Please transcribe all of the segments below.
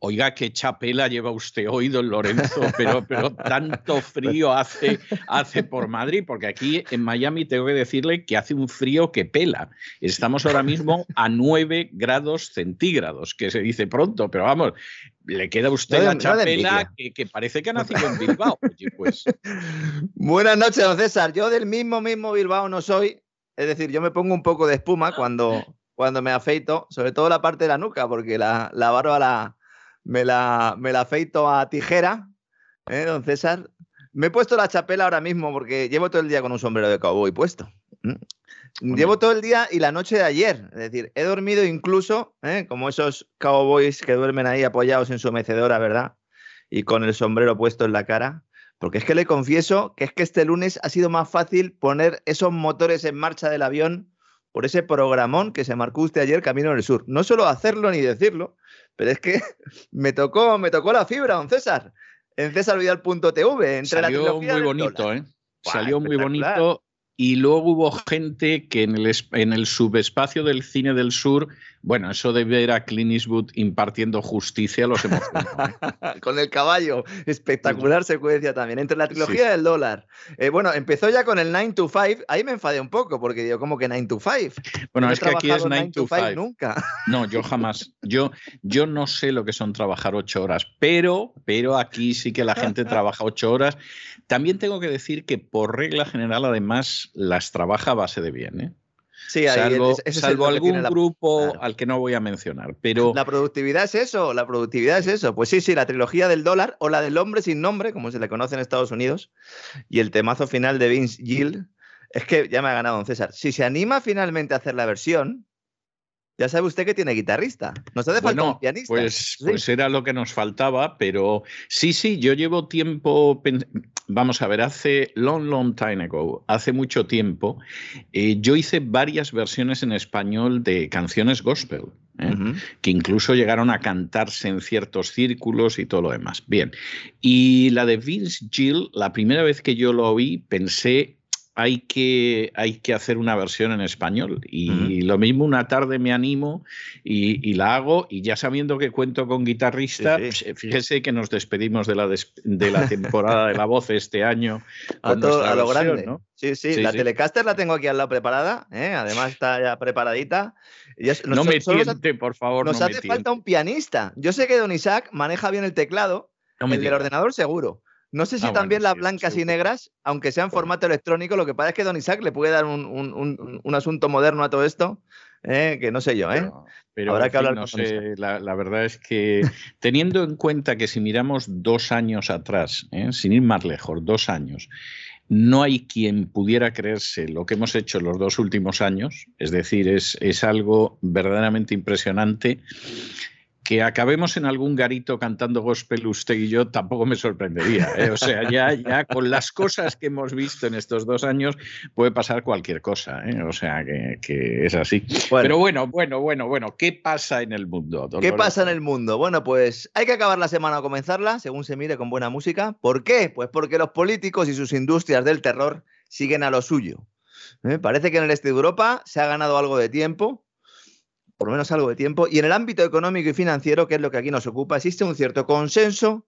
Oiga, qué chapela lleva usted hoy, don Lorenzo, pero, pero tanto frío hace, hace por Madrid, porque aquí en Miami tengo que decirle que hace un frío que pela. Estamos ahora mismo a 9 grados centígrados, que se dice pronto, pero vamos, le queda a usted la chapela que, parece que ha nacido en Bilbao. pues. Buenas noches, don César. Yo del mismo, mismo Bilbao no soy. Es decir, yo me pongo un poco de espuma cuando, cuando me afeito, sobre todo la parte de la nuca, porque la, la barba la me la, me la afeito a tijera, ¿eh, don César? Me he puesto la chapela ahora mismo porque llevo todo el día con un sombrero de cowboy puesto. Llevo todo el día y la noche de ayer. Es decir, he dormido incluso, ¿eh? como esos cowboys que duermen ahí apoyados en su mecedora, ¿verdad? Y con el sombrero puesto en la cara. Porque es que le confieso que es que este lunes ha sido más fácil poner esos motores en marcha del avión por ese programón que se marcó usted ayer Camino del Sur. No solo hacerlo ni decirlo, pero es que me tocó, me tocó la fibra, don César, en cesarvidal.tv. Salió muy bonito, ¿eh? Salió muy bonito y luego hubo gente que en el, en el subespacio del cine del sur, bueno, eso de ver a Clint Eastwood impartiendo justicia los emocionó. ¿eh? con el caballo, espectacular secuencia también, entre la trilogía del dólar. Eh, bueno, empezó ya con el 9 to 5, ahí me enfadé un poco, porque digo, ¿cómo que 9 to 5? Bueno, es que aquí es 9 to 5. Nunca. No, yo jamás. Yo, yo no sé lo que son trabajar ocho horas, pero, pero aquí sí que la gente trabaja ocho horas. También tengo que decir que por regla general, además, las trabaja a base de bien. ¿eh? Sí, salvo, algún grupo al que no voy a mencionar. Pero... La productividad es eso, la productividad es eso. Pues sí, sí, la trilogía del dólar o la del hombre sin nombre, como se le conoce en Estados Unidos, y el temazo final de Vince Gill. Es que ya me ha ganado don César. Si se anima finalmente a hacer la versión, ya sabe usted que tiene guitarrista. Nos hace falta un pianista. Pues, pues era lo que nos faltaba, pero sí, sí, yo llevo tiempo. Vamos a ver, hace long, long time ago, hace mucho tiempo, eh, yo hice varias versiones en español de canciones gospel. ¿eh? que incluso llegaron a cantarse en ciertos círculos y todo lo demás. Bien, y la de Vince Gill, la primera vez que yo lo oí, pensé hay que, hay que hacer una versión en español. Y lo mismo una tarde me animo y, la hago y ya sabiendo que cuento con guitarrista, pues, fíjese que nos despedimos de la, de la temporada de la voz este año. A, todo, lo grande. Sí, sí, la Telecaster la tengo aquí al lado preparada, ¿eh? además está ya preparadita. no me tiente, por favor. Nos hace falta un pianista. Yo sé que Don Isaac maneja bien el teclado, el del ordenador seguro. No sé si ah, también las blancas y negras, aunque sea en formato electrónico, lo que pasa es que Don Isaac le puede dar un, asunto moderno a todo esto, ¿eh? que no sé yo, ¿eh? Pero, Habrá que hablar no sé, la, verdad es que teniendo en cuenta que si miramos dos años atrás, ¿eh? sin ir más lejos, dos años, no hay quien pudiera creerse lo que hemos hecho los dos últimos años, es decir, es, es algo verdaderamente impresionante que acabemos en algún garito cantando gospel usted y yo tampoco me sorprendería. ¿eh? O sea, ya, ya con las cosas que hemos visto en estos dos años puede pasar cualquier cosa. ¿eh? O sea, que, es así. Pero bueno, bueno, bueno, bueno, ¿qué pasa en el mundo? ¿Qué pasa en el mundo? Bueno, pues hay que acabar la semana o comenzarla, según se mire, con buena música. ¿Por qué? Pues porque los políticos y sus industrias del terror siguen a lo suyo. ¿Eh? Parece que en el este de Europa se ha ganado algo de tiempo por lo menos algo de tiempo. Y en el ámbito económico y financiero, que es lo que aquí nos ocupa, existe un cierto consenso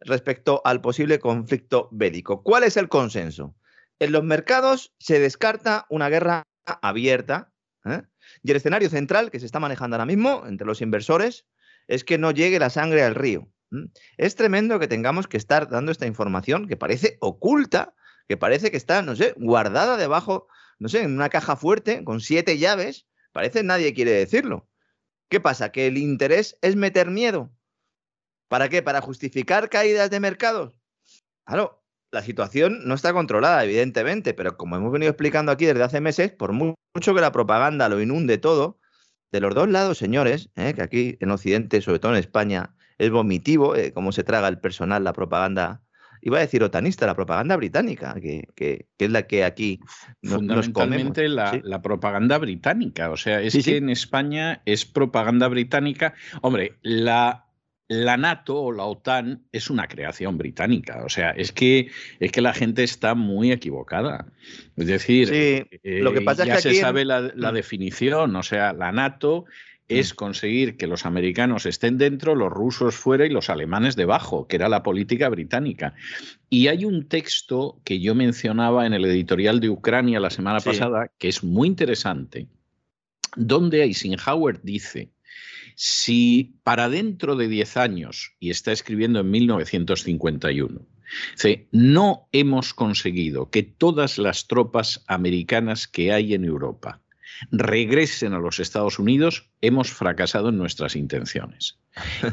respecto al posible conflicto bélico. ¿Cuál es el consenso? En los mercados se descarta una guerra abierta ¿eh? y el escenario central que se está manejando ahora mismo entre los inversores es que no llegue la sangre al río. Es tremendo que tengamos que estar dando esta información que parece oculta, que parece que está, no sé, guardada debajo, no sé, en una caja fuerte con siete llaves. Parece que nadie quiere decirlo. ¿Qué pasa? ¿Que el interés es meter miedo? ¿Para qué? ¿Para justificar caídas de mercados? Claro, la situación no está controlada, evidentemente, pero como hemos venido explicando aquí desde hace meses, por mucho que la propaganda lo inunde todo, de los dos lados, señores, ¿eh? que aquí en Occidente, sobre todo en España, es vomitivo eh, cómo se traga el personal la propaganda, iba a decir otanista, la propaganda británica, que, es la que aquí nos, Fundamentalmente la, la, propaganda británica, o sea, es que en España es propaganda británica. Hombre, la la NATO o la OTAN es una creación británica. O sea, es que, es que la gente está muy equivocada. Es decir, lo que pasa ya es que se sabe la, mm. definición. O sea, la NATO es mm. conseguir que los americanos estén dentro, los rusos fuera y los alemanes debajo, que era la política británica. Y hay un texto que yo mencionaba en el editorial de Ucrania la semana pasada, que es muy interesante, donde Eisenhower dice si para dentro de 10 años, y está escribiendo en 1951, no hemos conseguido que todas las tropas americanas que hay en Europa regresen a los Estados Unidos, hemos fracasado en nuestras intenciones.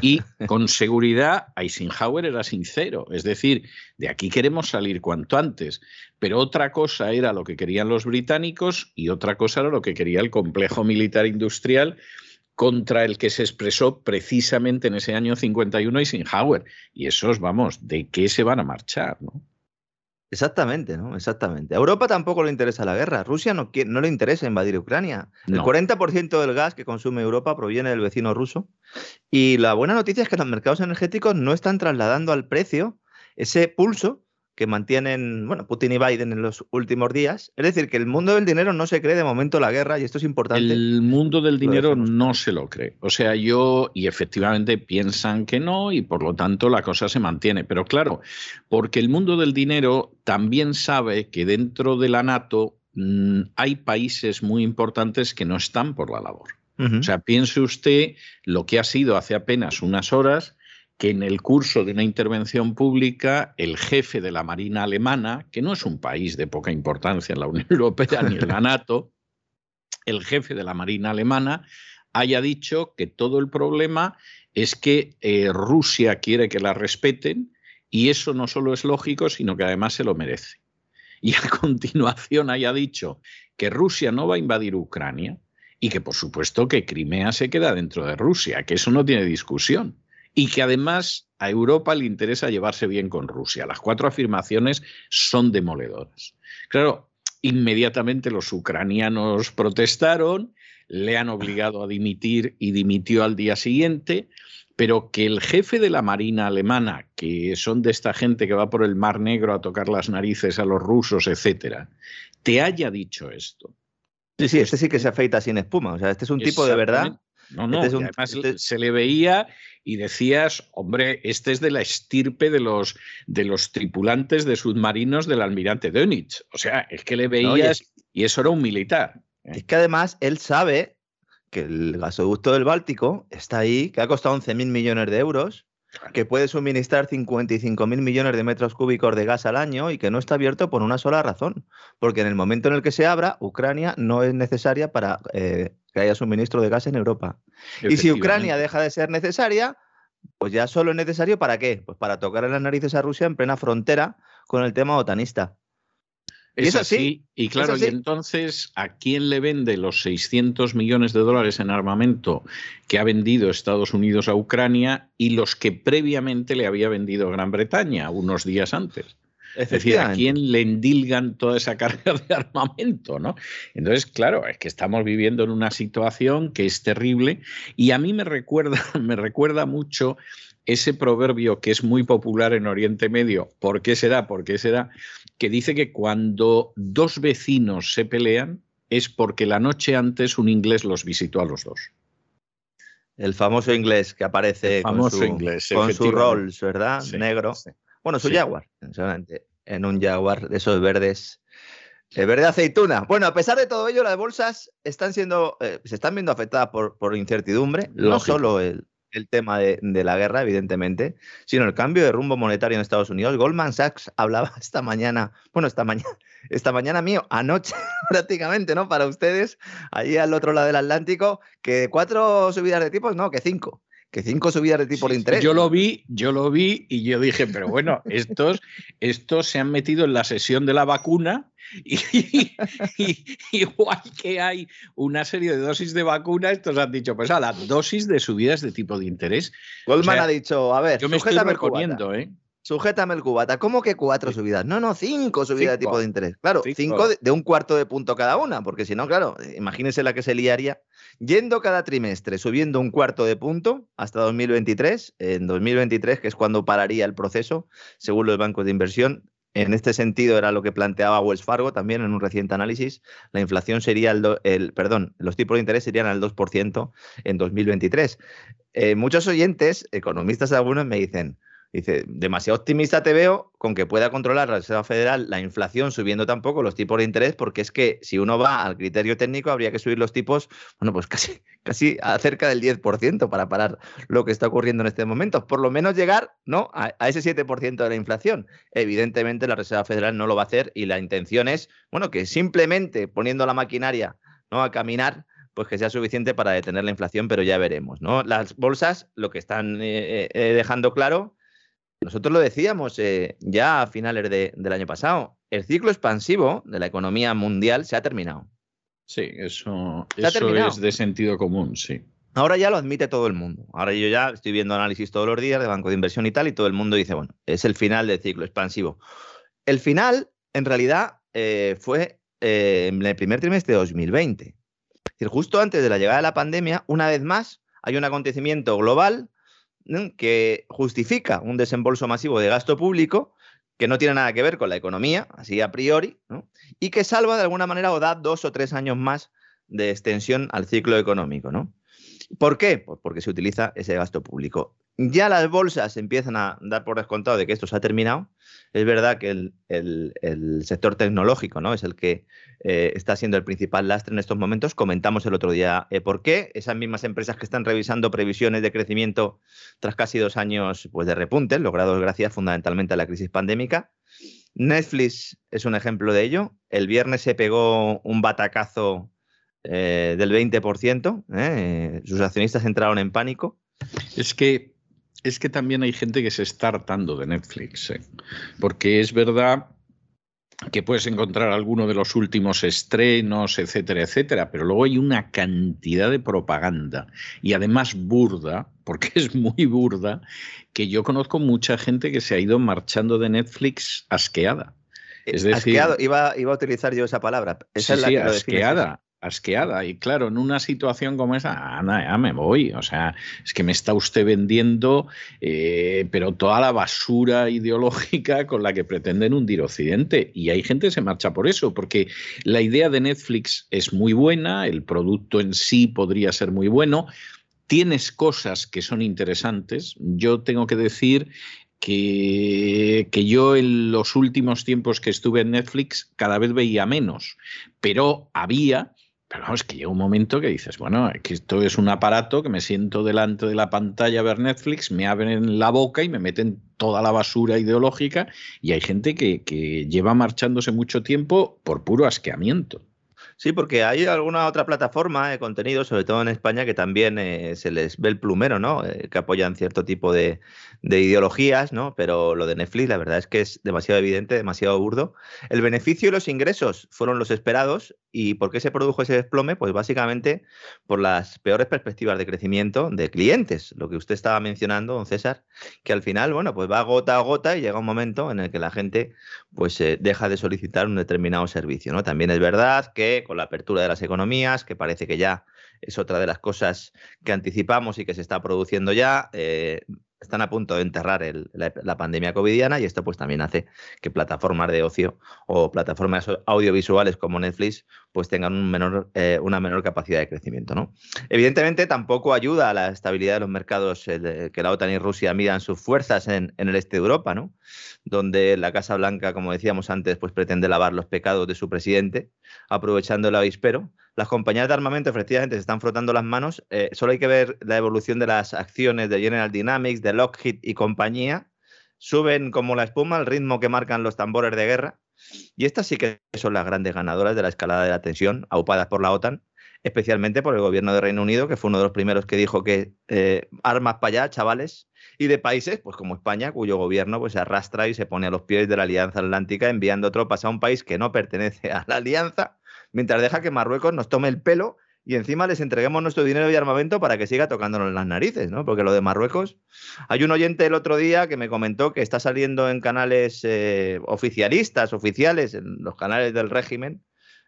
Y con seguridad Eisenhower era sincero, es decir, de aquí queremos salir cuanto antes, pero otra cosa era lo que querían los británicos y otra cosa era lo que quería el complejo militar industrial contra el que se expresó precisamente en ese año 51 Eisenhower. Y esos, vamos, ¿de qué se van a marchar? ¿no? Exactamente, ¿no? Exactamente. A Europa tampoco le interesa la guerra. Rusia no, no le interesa invadir Ucrania. El 40% del gas que consume Europa proviene del vecino ruso. Y la buena noticia es que los mercados energéticos no están trasladando al precio ese pulso que mantienen bueno, Putin y Biden en los últimos días. Es decir, que el mundo del dinero no se cree de momento la guerra y esto es importante. El mundo del dinero no se lo cree. O sea, yo y efectivamente piensan que no y por lo tanto la cosa se mantiene. Pero claro, porque el mundo del dinero también sabe que dentro de la NATO mm, hay países muy importantes que no están por la labor. O sea, piense usted lo que ha sido hace apenas unas horas que en el curso de una intervención pública el jefe de la Marina alemana, que no es un país de poca importancia en la Unión Europea ni en la NATO, el jefe de la Marina alemana haya dicho que todo el problema es que eh, Rusia quiere que la respeten y eso no solo es lógico, sino que además se lo merece. Y a continuación haya dicho que Rusia no va a invadir Ucrania y que por supuesto que Crimea se queda dentro de Rusia, que eso no tiene discusión y que además a Europa le interesa llevarse bien con Rusia. Las cuatro afirmaciones son demoledoras. Claro, inmediatamente los ucranianos protestaron, le han obligado a dimitir y dimitió al día siguiente, pero que el jefe de la Marina alemana, que son de esta gente que va por el Mar Negro a tocar las narices a los rusos, etcétera, te haya dicho esto. Sí, sí, este sí que se afeita sin espuma. O sea, este es un tipo de verdad. No, no, este además este se le veía y decías, hombre, este es de la estirpe de los, de los tripulantes de submarinos del almirante Dönitz. O sea, es que le veías y eso era un militar. ¿eh? Es que además él sabe que el gasoducto del Báltico está ahí, que ha costado 11.000 millones de euros, que puede suministrar 55.000 millones de metros cúbicos de gas al año y que no está abierto por una sola razón, porque en el momento en el que se abra, Ucrania no es necesaria para eh, que haya suministro de gas en Europa. Y si Ucrania deja de ser necesaria, pues ya solo es necesario para qué? Pues para tocar en las narices a Rusia en plena frontera con el tema otanista. Es, así, y claro, y entonces, ¿a quién le vende los 600 millones de dólares en armamento que ha vendido Estados Unidos a Ucrania y los que previamente le había vendido Gran Bretaña unos días antes? Es decir, ¿a quién le endilgan toda esa carga de armamento? ¿no? Entonces, claro, es que estamos viviendo en una situación que es terrible y a mí me recuerda, me recuerda mucho ese proverbio que es muy popular en Oriente Medio, ¿por qué será? ¿Por qué será? Que dice que cuando dos vecinos se pelean es porque la noche antes un inglés los visitó a los dos. El famoso inglés que aparece famoso con su, inglés, con su. Rolls, ¿verdad? Sí, Negro. sí. Bueno, su Sí. Jaguar, sinceramente, en un Jaguar de esos verdes. El verde aceituna. Bueno, a pesar de todo ello, las bolsas están siendo, eh, se están viendo afectadas por, por incertidumbre. No solo el, el tema de, de la guerra, evidentemente, sino el cambio de rumbo monetario en Estados Unidos. Goldman Sachs hablaba esta mañana, bueno, esta mañana, esta mañana mío, anoche prácticamente, ¿no? Para ustedes, allí al otro lado del Atlántico, que cuatro subidas de tipos, no, que cinco. Que cinco subidas de tipos de interés. Yo lo vi, yo lo vi y yo dije, pero bueno, estos, estos se han metido en la sesión de la vacuna y, y- igual que hay una serie de dosis de vacuna, estos han dicho, pues a la dosis de subidas de tipo de interés. Goldman o sea, ha dicho, a ver, Yo me estoy reponiendo, ¿eh? Sujétame el cubata. ¿Cómo que cuatro subidas? No, no, cinco subidas de tipo de interés. Claro, Cinco. cinco de, de un cuarto de punto cada una, porque si no, claro, imagínense la que se liaría. Yendo cada trimestre, subiendo un cuarto de punto hasta 2023. En 2023, que es cuando pararía el proceso, según los bancos de inversión. En este sentido era lo que planteaba Wells Fargo también en un reciente análisis. La inflación sería el, do- el perdón, los tipos de interés serían al 2% en 2023. Eh, muchos oyentes, economistas algunos, me dicen, dice, demasiado optimista te veo con que pueda controlar la Reserva Federal la inflación subiendo tampoco los tipos de interés, porque es que si uno va al criterio técnico habría que subir los tipos, bueno, pues casi, casi a cerca del 10% para parar lo que está ocurriendo en este momento. Por lo menos llegar ¿no? a, ese 7% de la inflación. Evidentemente la Reserva Federal no lo va a hacer y la intención es, bueno, que simplemente poniendo la maquinaria ¿no? a caminar, pues que sea suficiente para detener la inflación, pero ya veremos, ¿no? Las bolsas lo que están eh, eh, dejando claro, nosotros lo decíamos eh, ya a finales de- del año pasado, el ciclo expansivo de la economía mundial se ha terminado. Sí, eso, eso terminado. es de sentido común, sí. Ahora ya lo admite todo el mundo. Ahora yo ya estoy viendo análisis todos los días de banco de inversión y tal, y todo el mundo dice, bueno, es el final del ciclo expansivo. El final, en realidad, eh, fue eh, en el primer trimestre de 2020. Es decir, justo antes de la llegada de la pandemia, una vez más, hay un acontecimiento global que justifica un desembolso masivo de gasto público que no tiene nada que ver con la economía, así a priori, ¿no? y que salva de alguna manera o da dos o tres años más de extensión al ciclo económico. ¿no? ¿Por qué? Pues porque se utiliza ese gasto público. Ya las bolsas empiezan a dar por descontado de que esto se ha terminado. Es verdad que el, sector tecnológico ¿no? es el que eh, está siendo el principal lastre en estos momentos. Comentamos el otro día eh, por qué. Esas mismas empresas que están revisando previsiones de crecimiento tras casi dos años pues, de repunte, logrados gracias fundamentalmente a la crisis pandémica. Netflix es un ejemplo de ello. El viernes se pegó un batacazo eh, del 20%. ¿eh? Sus accionistas entraron en pánico. Es que, es que también hay gente que se está hartando de Netflix, ¿eh? porque es verdad que puedes encontrar alguno de los últimos estrenos, etcétera, etcétera, pero luego hay una cantidad de propaganda y además burda, porque es muy burda, que yo conozco mucha gente que se ha ido marchando de Netflix asqueada. Es decir- Asqueado, iba, iba a utilizar yo esa palabra. Esa Sí, es la sí, que asqueada, asqueada. Y claro, en una situación como esa, Ana, ya me voy. O sea, es que me está usted vendiendo, eh, pero toda la basura ideológica con la que pretenden hundir Occidente. Y hay gente que se marcha por eso, porque la idea de Netflix es muy buena, el producto en sí podría ser muy bueno. Tienes cosas que son interesantes. Yo tengo que decir que, que yo en los últimos tiempos que estuve en Netflix cada vez veía menos, pero había, pero vamos, que llega un momento que dices, bueno, que esto es un aparato que me siento delante de la pantalla a ver Netflix, me abren la boca y me meten toda la basura ideológica y hay gente que, que lleva marchándose mucho tiempo por puro asqueamiento. Sí, porque hay alguna otra plataforma de contenido, sobre todo en España, que también eh, se les ve el plumero, ¿no? Eh, que apoyan cierto tipo de, de ideologías, ¿no? Pero lo de Netflix, la verdad es que es demasiado evidente, demasiado burdo. El beneficio y los ingresos fueron los esperados. ¿Y por qué se produjo ese desplome? Pues básicamente por las peores perspectivas de crecimiento de clientes, lo que usted estaba mencionando, don César, que al final, bueno, pues va gota a gota y llega un momento en el que la gente pues eh, deja de solicitar un determinado servicio, ¿no? También es verdad que con la apertura de las economías, que parece que ya es otra de las cosas que anticipamos y que se está produciendo ya, eh, están a punto de enterrar la, pandemia covidiana y esto pues también hace que plataformas de ocio o plataformas audiovisuales como Netflix pues tengan eh, una menor capacidad de crecimiento. ¿no? Evidentemente tampoco ayuda a la estabilidad de los mercados que la OTAN y Rusia midan sus fuerzas en, el este de Europa, ¿no? donde la Casa Blanca, como decíamos antes, pues pretende lavar los pecados de su presidente, aprovechando el avispero las compañías de armamento efectivamente se están frotando las manos. Eh, solo hay que ver la evolución de las acciones de General Dynamics, de Lockheed y compañía. Suben como la espuma al ritmo que marcan los tambores de guerra. Y estas sí que son las grandes ganadoras de la escalada de la tensión, aupadas por la OTAN, especialmente por el gobierno de Reino Unido, que fue uno de los primeros que dijo que eh, armas para allá, chavales, y de países, pues como España, cuyo gobierno pues, se arrastra y se pone a los pies de la Alianza Atlántica enviando tropas a un país que no pertenece a la Alianza mientras deja que Marruecos nos tome el pelo y encima les entreguemos nuestro dinero y armamento para que siga tocándonos las narices, ¿no? Porque lo de Marruecos. Hay un oyente el otro día que me comentó que está saliendo en canales eh, oficialistas, oficiales, en los canales del régimen,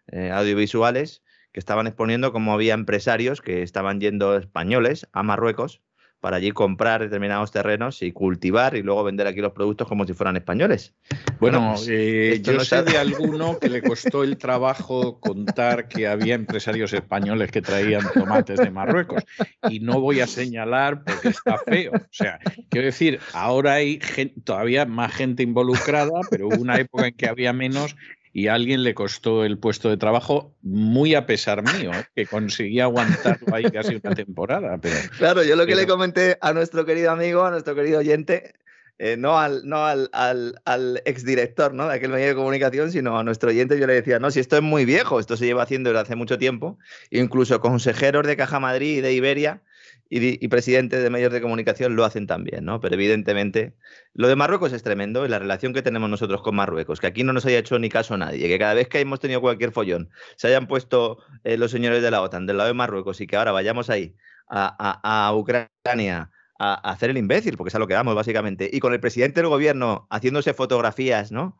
eh, audiovisuales, que estaban exponiendo cómo había empresarios que estaban yendo españoles a Marruecos para allí comprar determinados terrenos y cultivar y luego vender aquí los productos como si fueran españoles. Bueno, pues, eh, yo sé de alguno que le costó el trabajo contar que había empresarios españoles que traían tomates de Marruecos y no voy a señalar porque está feo. O sea, quiero decir, ahora hay todavía más gente involucrada, pero hubo una época en que había menos y a alguien le costó el puesto de trabajo muy a pesar mío, ¿eh? que conseguí aguantarlo ahí casi una temporada. Pero, claro, yo lo que le comenté a nuestro querido amigo, a nuestro querido oyente, eh, no, al, no al, al, al, exdirector ¿no? de aquel medio de comunicación, sino a nuestro oyente, yo le decía, no, si esto es muy viejo, esto se lleva haciendo desde hace mucho tiempo, incluso consejeros de Caja Madrid y de Iberia y, presidentes de medios de comunicación lo hacen también, ¿no? Pero evidentemente lo de Marruecos es tremendo y la relación que tenemos nosotros con Marruecos, que aquí no nos haya hecho ni caso nadie, que cada vez que hemos tenido cualquier follón se hayan puesto eh, los señores de la OTAN del lado de Marruecos y que ahora vayamos ahí a Ucrania a, hacer el imbécil, porque es a lo que vamos, básicamente. Y con el presidente del gobierno haciéndose fotografías, ¿no?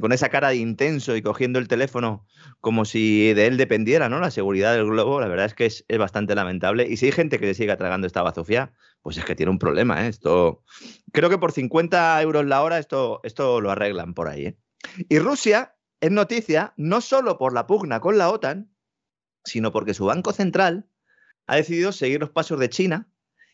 Con esa cara de intenso y cogiendo el teléfono como si de él dependiera, ¿no? La seguridad del globo, la verdad es que es, bastante lamentable. Y si hay gente que le siga tragando esta bazofia, pues es que tiene un problema, ¿eh? Esto. Creo que por 50 euros la hora esto, esto lo arreglan por ahí, ¿eh? Y Rusia es noticia no solo por la pugna con la OTAN, sino porque su Banco Central ha decidido seguir los pasos de China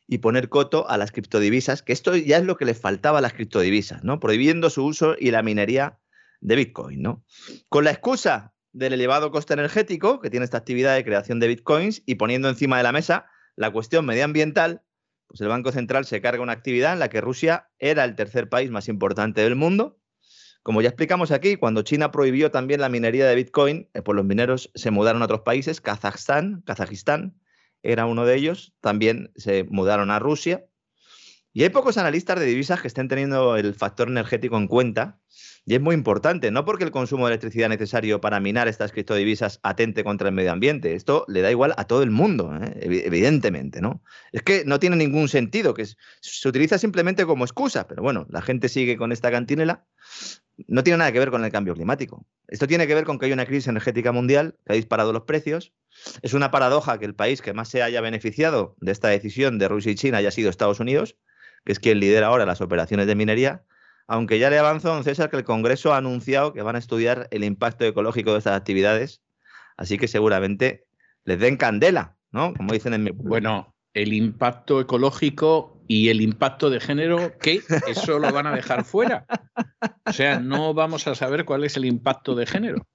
y poner coto a las criptodivisas, que esto ya es lo que les faltaba a las criptodivisas, ¿no? Prohibiendo su uso y la minería de Bitcoin, ¿no? Con la excusa del elevado coste energético que tiene esta actividad de creación de Bitcoins y poniendo encima de la mesa la cuestión medioambiental, pues el Banco Central se carga una actividad en la que Rusia era el tercer país más importante del mundo. Como ya explicamos aquí, cuando China prohibió también la minería de Bitcoin, eh, pues los mineros se mudaron a otros países, Kazajstán, Kazajistán, era uno de ellos, también se mudaron a Rusia. Y hay pocos analistas de divisas que estén teniendo el factor energético en cuenta, y es muy importante, no porque el consumo de electricidad necesario para minar estas criptodivisas atente contra el medio ambiente, esto le da igual a todo el mundo, ¿eh? evidentemente, ¿no? Es que no tiene ningún sentido, que se utiliza simplemente como excusa, pero bueno, la gente sigue con esta cantinela, no tiene nada que ver con el cambio climático. Esto tiene que ver con que hay una crisis energética mundial que ha disparado los precios. Es una paradoja que el país que más se haya beneficiado de esta decisión de Rusia y China haya sido Estados Unidos, que es quien lidera ahora las operaciones de minería, aunque ya le avanzó, don César, que el Congreso ha anunciado que van a estudiar el impacto ecológico de estas actividades, así que seguramente les den candela, ¿no? Como dicen en mi... Bueno, el impacto ecológico y el impacto de género, ¿qué? Eso lo van a dejar fuera. O sea, no vamos a saber cuál es el impacto de género.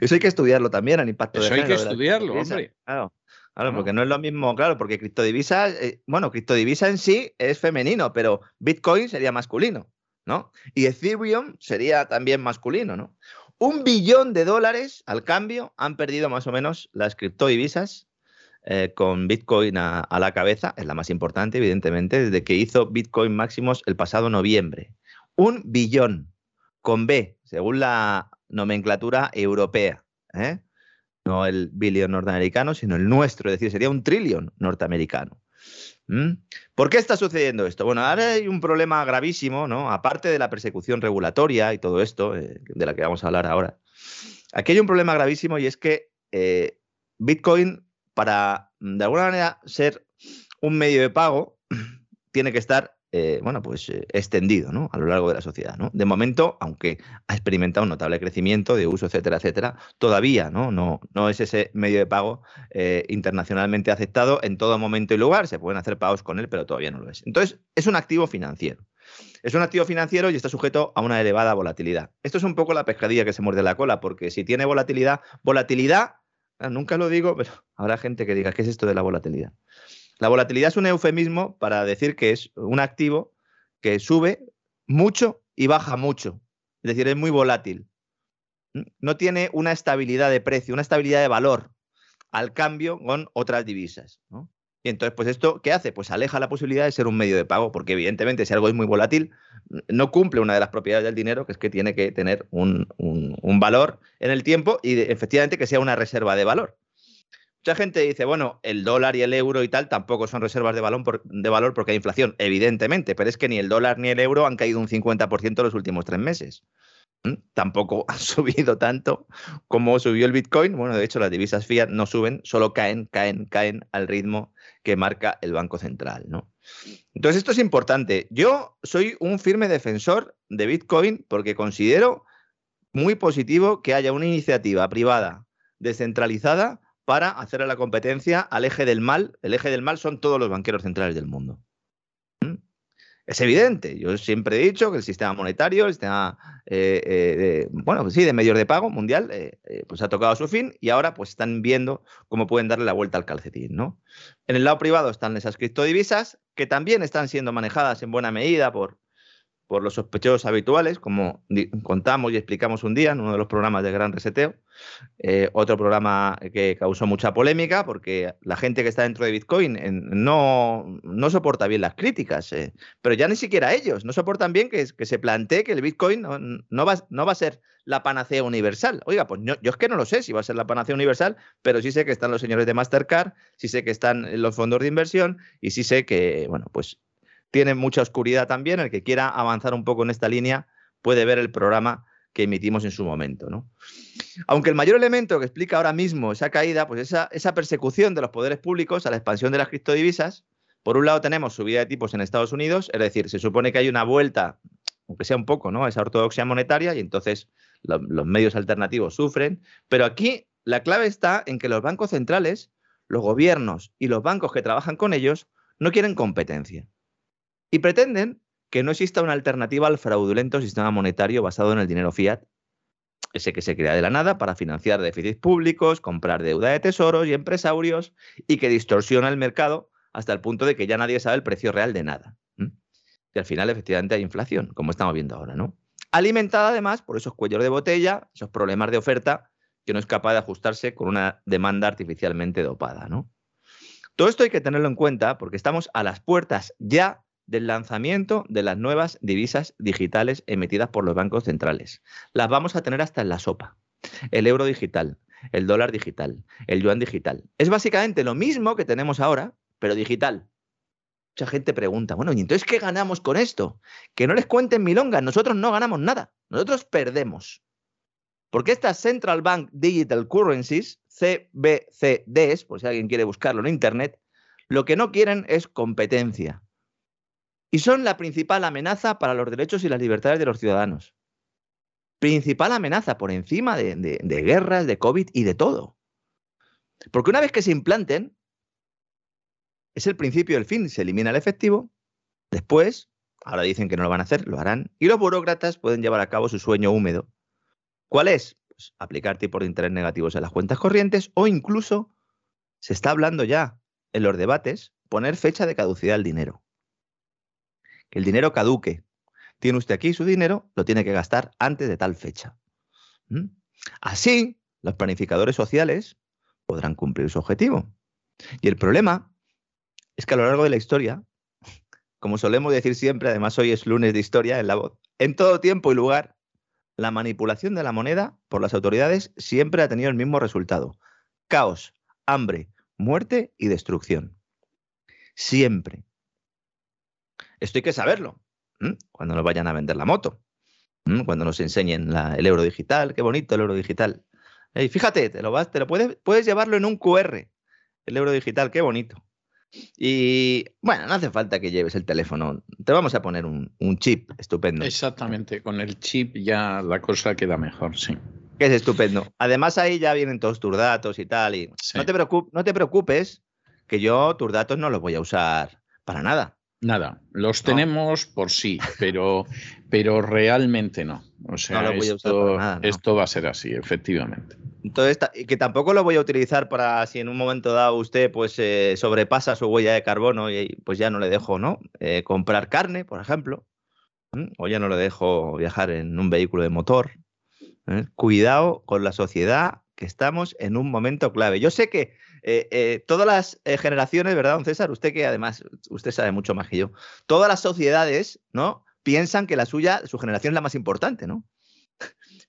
Eso hay que estudiarlo también, el impacto de género. Eso hay que estudiarlo, hombre. Claro. Claro, porque no es lo mismo, claro, porque criptodivisa, eh, bueno, criptodivisa en sí es femenino, pero Bitcoin sería masculino, ¿no? Y Ethereum sería también masculino, ¿no? Un billón de dólares al cambio han perdido más o menos las criptodivisas eh, con Bitcoin a, la cabeza, es la más importante, evidentemente, desde que hizo Bitcoin máximos el pasado noviembre. Un billón, con B, según la nomenclatura europea. ¿eh? No el billón norteamericano, sino el nuestro, es decir, sería un trillón norteamericano. ¿Mm? ¿Por qué está sucediendo esto? Bueno, ahora hay un problema gravísimo, ¿no? Aparte de la persecución regulatoria y todo esto, eh, de la que vamos a hablar ahora. Aquí hay un problema gravísimo y es que Bitcoin para, mm, de alguna manera, ser un medio de pago, tiene que estar eh, bueno, pues eh, extendido a lo largo de la sociedad. ¿no? De momento, aunque ha experimentado un notable crecimiento de uso, etcétera, etcétera, todavía no, es ese medio de pago eh, internacionalmente aceptado en todo momento y lugar. Se pueden hacer pagos con él, pero todavía no lo es. Entonces, es un activo financiero. Es un activo financiero y está sujeto a una elevada volatilidad. Esto es un poco la pescadilla que se muerde la cola, porque si tiene volatilidad, volatilidad, nunca lo digo, pero habrá gente que diga, ¿qué es esto de la volatilidad? La volatilidad es un eufemismo para decir que es un activo que sube mucho y baja mucho. Es decir, es muy volátil. No tiene una estabilidad de precio, una estabilidad de valor al cambio con otras divisas. Y entonces, pues esto, ¿qué hace? Pues aleja la posibilidad de ser un medio de pago, porque evidentemente si algo es muy volátil, no cumple una de las propiedades del dinero, que es que tiene que tener un, valor en el tiempo y efectivamente que sea una reserva de valor. Mucha gente dice, bueno, el dólar y el euro y tal tampoco son reservas de, de valor porque hay inflación, evidentemente, pero es que ni el dólar ni el euro han caído un 50% los últimos tres meses. Tampoco han subido tanto como subió el Bitcoin. Bueno, de hecho, las divisas fiat no suben, solo caen, caen, caen al ritmo que marca el Banco Central. ¿no? Entonces, esto es importante. Yo soy un firme defensor de Bitcoin porque considero muy positivo que haya una iniciativa privada descentralizada para hacer la competencia al eje del mal. El eje del mal son todos los banqueros centrales del mundo. Es evidente, yo siempre he dicho que el sistema monetario, el sistema, eh, eh, de, bueno, pues sí, de medios de pago mundial, eh, pues ha tocado su fin y ahora pues están viendo cómo pueden darle la vuelta al calcetín, ¿no? En el lado privado están esas criptodivisas que también están siendo manejadas en buena medida por, por los sospechosos habituales, como contamos y explicamos un día en uno de los programas de Gran Reseteo. Eh, otro programa que causó mucha polémica porque la gente que está dentro de Bitcoin no, no soporta bien las críticas, eh, pero ya ni siquiera ellos no soportan bien que, se plantee que el Bitcoin no, va, no va a ser la panacea universal. Oiga, pues yo, yo, es que no lo sé si va a ser la panacea universal, pero sí sé que están los señores de Mastercard, sí sé que están los fondos de inversión y sí sé que, bueno, pues tiene mucha oscuridad también. El que quiera avanzar un poco en esta línea puede ver el programa que emitimos en su momento. ¿no? Aunque el mayor elemento que explica ahora mismo esa caída, pues esa, persecución de los poderes públicos a la expansión de las criptodivisas, por un lado tenemos subida de tipos en Estados Unidos, es decir, se supone que hay una vuelta, aunque sea un poco, ¿no? a esa ortodoxia monetaria y entonces los medios alternativos sufren, pero aquí la clave está en que los bancos centrales, los gobiernos y los bancos que trabajan con ellos no quieren competencia. Y pretenden que no exista una alternativa al fraudulento sistema monetario basado en el dinero fiat, ese que se crea de la nada para financiar déficits públicos, comprar deuda de tesoros y empresarios y que distorsiona el mercado hasta el punto de que ya nadie sabe el precio real de nada. Y al final, efectivamente, hay inflación, como estamos viendo ahora, ¿no? Alimentada además por esos cuellos de botella, esos problemas de oferta que no es capaz de ajustarse con una demanda artificialmente dopada, ¿no? Todo esto hay que tenerlo en cuenta porque estamos a las puertas ya del lanzamiento de las nuevas divisas digitales emitidas por los bancos centrales. Las vamos a tener hasta en la sopa. El euro digital, el dólar digital, el yuan digital. Es básicamente lo mismo que tenemos ahora, pero digital. Mucha gente pregunta, bueno, ¿y entonces qué ganamos con esto? Que no les cuenten milongas, nosotros no ganamos nada, nosotros perdemos. Porque estas Central Bank Digital Currencies, CBCDs, por si alguien quiere buscarlo en Internet, lo que no quieren es competencia y son la principal amenaza para los derechos y las libertades de los ciudadanos. Principal amenaza por encima de, guerras, de COVID y de todo. Porque una vez que se implanten, es el principio del fin, se elimina el efectivo, después, ahora dicen que no lo van a hacer, lo harán, y los burócratas pueden llevar a cabo su sueño húmedo. ¿Cuál es? Pues aplicar tipos de interés negativos a las cuentas corrientes o incluso, se está hablando ya en los debates, poner fecha de caducidad al dinero que el dinero caduque. Tiene usted aquí su dinero, lo tiene que gastar antes de tal fecha. ¿Mm? Así, los planificadores sociales podrán cumplir su objetivo. Y el problema es que a lo largo de la historia, como solemos decir siempre, además hoy es lunes de historia en la voz, en todo tiempo y lugar, la manipulación de la moneda por las autoridades siempre ha tenido el mismo resultado. Caos, hambre, muerte y destrucción. Siempre. Esto hay que saberlo. Cuando nos vayan a vender la moto. Cuando nos enseñen el euro digital. Qué bonito el euro digital. Y fíjate, te lo, vas, te lo puedes, puedes llevarlo en un QR. El euro digital, qué bonito. Y bueno, no hace falta que lleves el teléfono. Te vamos a poner un, chip estupendo. Exactamente, con el chip ya la cosa queda mejor, sí. Que es estupendo. Además, ahí ya vienen todos tus datos y tal. Y no, te no te preocupes, que yo tus datos no los voy a usar para nada. Nada, los tenemos por sí, pero, pero realmente no. O sea, esto, esto, va a ser así, efectivamente. Entonces, que tampoco lo voy a utilizar para si en un momento dado usted pues eh, sobrepasa su huella de carbono y pues ya no le dejo, ¿no? Eh, comprar carne, por ejemplo, o ya no le dejo viajar en un vehículo de motor. ¿eh? Cuidado con la sociedad, que estamos en un momento clave. Yo sé que eh, eh, todas las eh, generaciones, ¿verdad, don César? Usted que además, usted sabe mucho más que yo, todas las sociedades, ¿no? Piensan que la suya, su generación es la más importante, ¿no?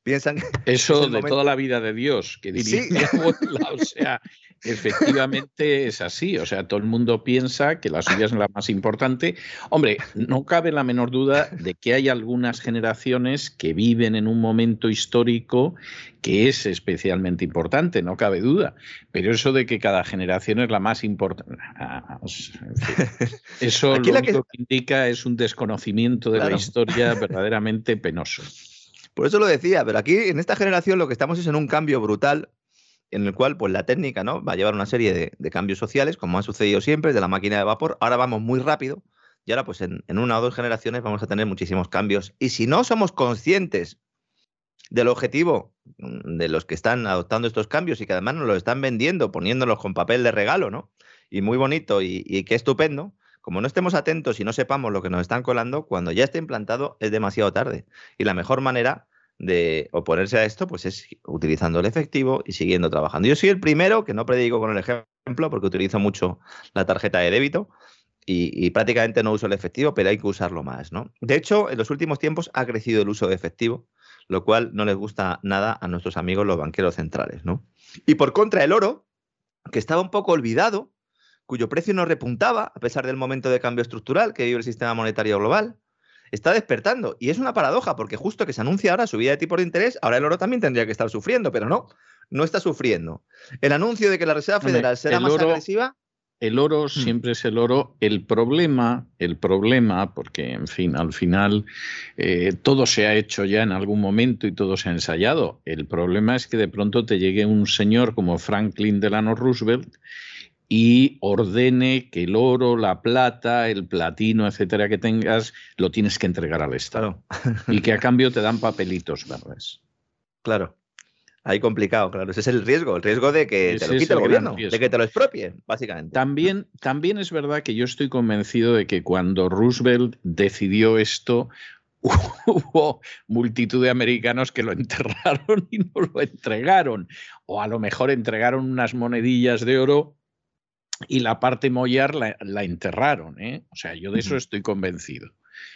Piensan Eso de toda la vida de Dios, que diría o sea, efectivamente es así. O sea, todo el mundo piensa que la suya es la más importante. Hombre, no cabe la menor duda de que hay algunas generaciones que viven en un momento histórico que es especialmente importante, no cabe duda. Pero eso de que cada generación es la más importante, ah, eso lo único que... indica es un desconocimiento de la historia verdaderamente penoso. Por eso lo decía, pero aquí en esta generación lo que estamos es en un cambio brutal en el cual pues la técnica ¿no? va a llevar una serie de, cambios sociales, como ha sucedido siempre, de la máquina de vapor. Ahora vamos muy rápido y ahora pues en, una o dos generaciones vamos a tener muchísimos cambios. Y si no somos conscientes del objetivo mm, de los que están adoptando estos cambios y que además nos lo están vendiendo, poniéndolos con papel de regalo, ¿no? Y muy bonito y, y qué estupendo. Como no estemos atentos y no sepamos lo que nos están colando, cuando ya esté implantado es demasiado tarde. Y la mejor manera de oponerse a esto, pues es utilizando el efectivo y siguiendo trabajando. Yo soy el primero que no predico con el ejemplo porque utilizo mucho la tarjeta de débito y, prácticamente no uso el efectivo, pero hay que usarlo más, ¿no? De hecho, en los últimos tiempos ha crecido el uso de efectivo, lo cual no les gusta nada a nuestros amigos los banqueros centrales, ¿no? Y por contra, el oro, que estaba un poco olvidado, cuyo precio no repuntaba a pesar del momento de cambio estructural que vive el sistema monetario global, está despertando. Y es una paradoja, porque justo que se anuncia ahora subida de tipo de interés, ahora el oro también tendría que estar sufriendo, pero no, no está sufriendo. El anuncio de que la Reserva Federal será más agresiva. El oro hmm. siempre es el oro. El problema, el problema, porque en fin, al final eh, todo se ha hecho ya en algún momento y todo se ha ensayado. El problema es que de pronto te llegue un señor como Franklin Delano Roosevelt y ordene que el oro, la plata, el platino, etcétera, que tengas, lo tienes que entregar al Estado. y que a cambio te dan papelitos verdes. Claro. Ahí complicado, claro. Ese es el riesgo, el riesgo de que te lo quite el, gobierno, de que te lo expropie, básicamente. También, también es verdad que yo estoy convencido de que cuando Roosevelt decidió esto, hubo multitud de americanos que lo enterraron y no lo entregaron. O a lo mejor entregaron unas monedillas de oro y la parte mollar la, enterraron. ¿eh? O sea, yo de eso estoy convencido.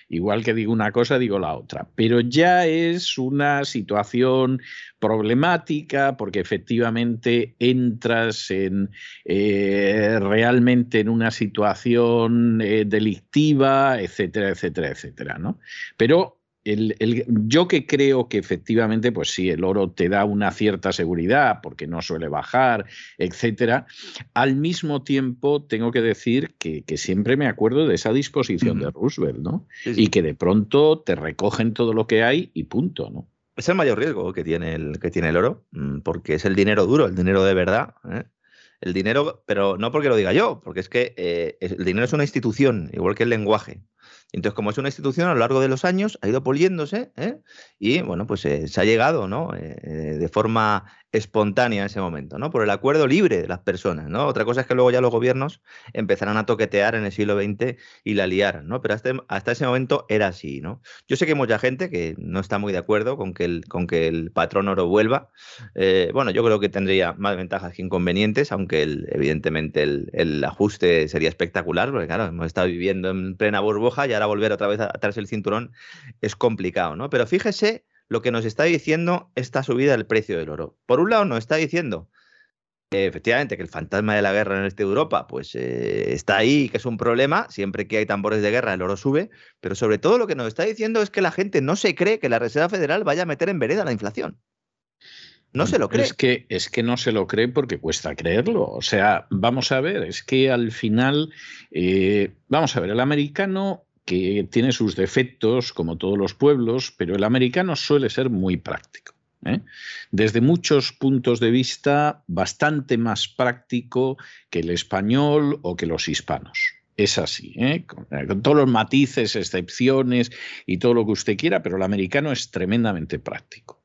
Igual que digo una cosa, digo la otra. Pero ya es una situación problemática porque efectivamente entras en eh, realmente en una situación eh, delictiva, etcétera, etcétera, etcétera. ¿no? Pero yo que creo que efectivamente, pues sí, el oro te da una cierta seguridad porque no suele bajar, etcétera. Al mismo tiempo, tengo que decir que, siempre me acuerdo de esa disposición de Roosevelt, ¿no? Y que de pronto te recogen todo lo que hay y punto, ¿no? Es el mayor riesgo que tiene el, que tiene el oro, mm, porque es el dinero duro, el dinero de verdad. ¿eh? El dinero, pero no porque lo diga yo, porque es que eh, el dinero es una institución, igual que el lenguaje. Entonces, como es una institución, a lo largo de los años ha ido poliéndose ¿eh? y, bueno, pues eh, se ha llegado, ¿no? Eh, de forma espontánea en ese momento, ¿no? Por el acuerdo libre de las personas, ¿no? Otra cosa es que luego ya los gobiernos empezarán a toquetear en el siglo XX y la liaran, ¿no? Pero hasta, hasta ese momento era así, ¿no? Yo sé que hay mucha gente que no está muy de acuerdo con que el, con que el patrón oro vuelva. bueno, yo creo que tendría más ventajas que inconvenientes, aunque evidentemente el, el, ajuste sería espectacular, porque claro, hemos estado viviendo en plena burbuja y ahora volver otra vez a atrás el cinturón es complicado, ¿no? Pero fíjese lo que nos está diciendo esta subida del precio del oro. Por un lado, nos está diciendo efectivamente que el fantasma de la guerra en el este de Europa pues eh, está ahí, que es un problema, siempre que hay tambores de guerra el oro sube, pero sobre todo lo que nos está diciendo es que la gente no se cree que la Reserva Federal vaya a meter en vereda la inflación. No se lo cree. Es que, es que no se lo cree porque cuesta creerlo. O sea, vamos a ver, es que al final, eh, vamos a ver, el americano que tiene sus defectos, como todos los pueblos, pero el americano suele ser muy práctico. ¿eh? Desde muchos puntos de vista, bastante más práctico que el español o que los hispanos. Es así, ¿eh? con, con, todos los matices, excepciones y todo lo que usted quiera, pero el americano es tremendamente práctico.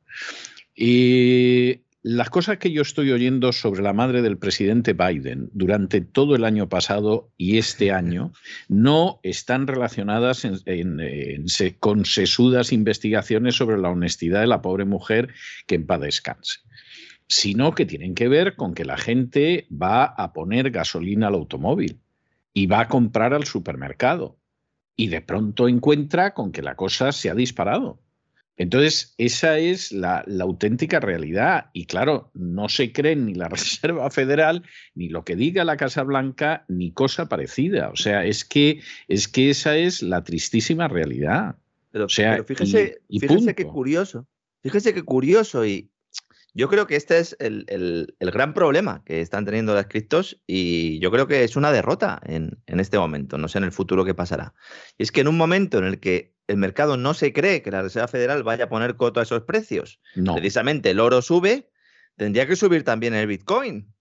Y las cosas que yo estoy oyendo sobre la madre del presidente Biden durante todo el año pasado y este año no están relacionadas en, en, en, con sesudas investigaciones sobre la honestidad de la pobre mujer que en paz descanse, sino que tienen que ver con que la gente va a poner gasolina al automóvil y va a comprar al supermercado y de pronto encuentra con que la cosa se ha disparado entonces, esa es la, la, auténtica realidad. Y claro, no se cree ni la Reserva Federal, ni lo que diga la Casa Blanca, ni cosa parecida. O sea, es que, es que esa es la tristísima realidad. Pero, o sea, pero fíjese, y, y fíjese qué curioso. Fíjese qué curioso. Y yo creo que este es el, el, el, gran problema que están teniendo las criptos y yo creo que es una derrota en, en este momento. No sé en el futuro qué pasará. Y es que en un momento en el que el mercado no se cree que la Reserva Federal vaya a poner coto a esos precios. No. Precisamente el oro sube, tendría que subir también el Bitcoin,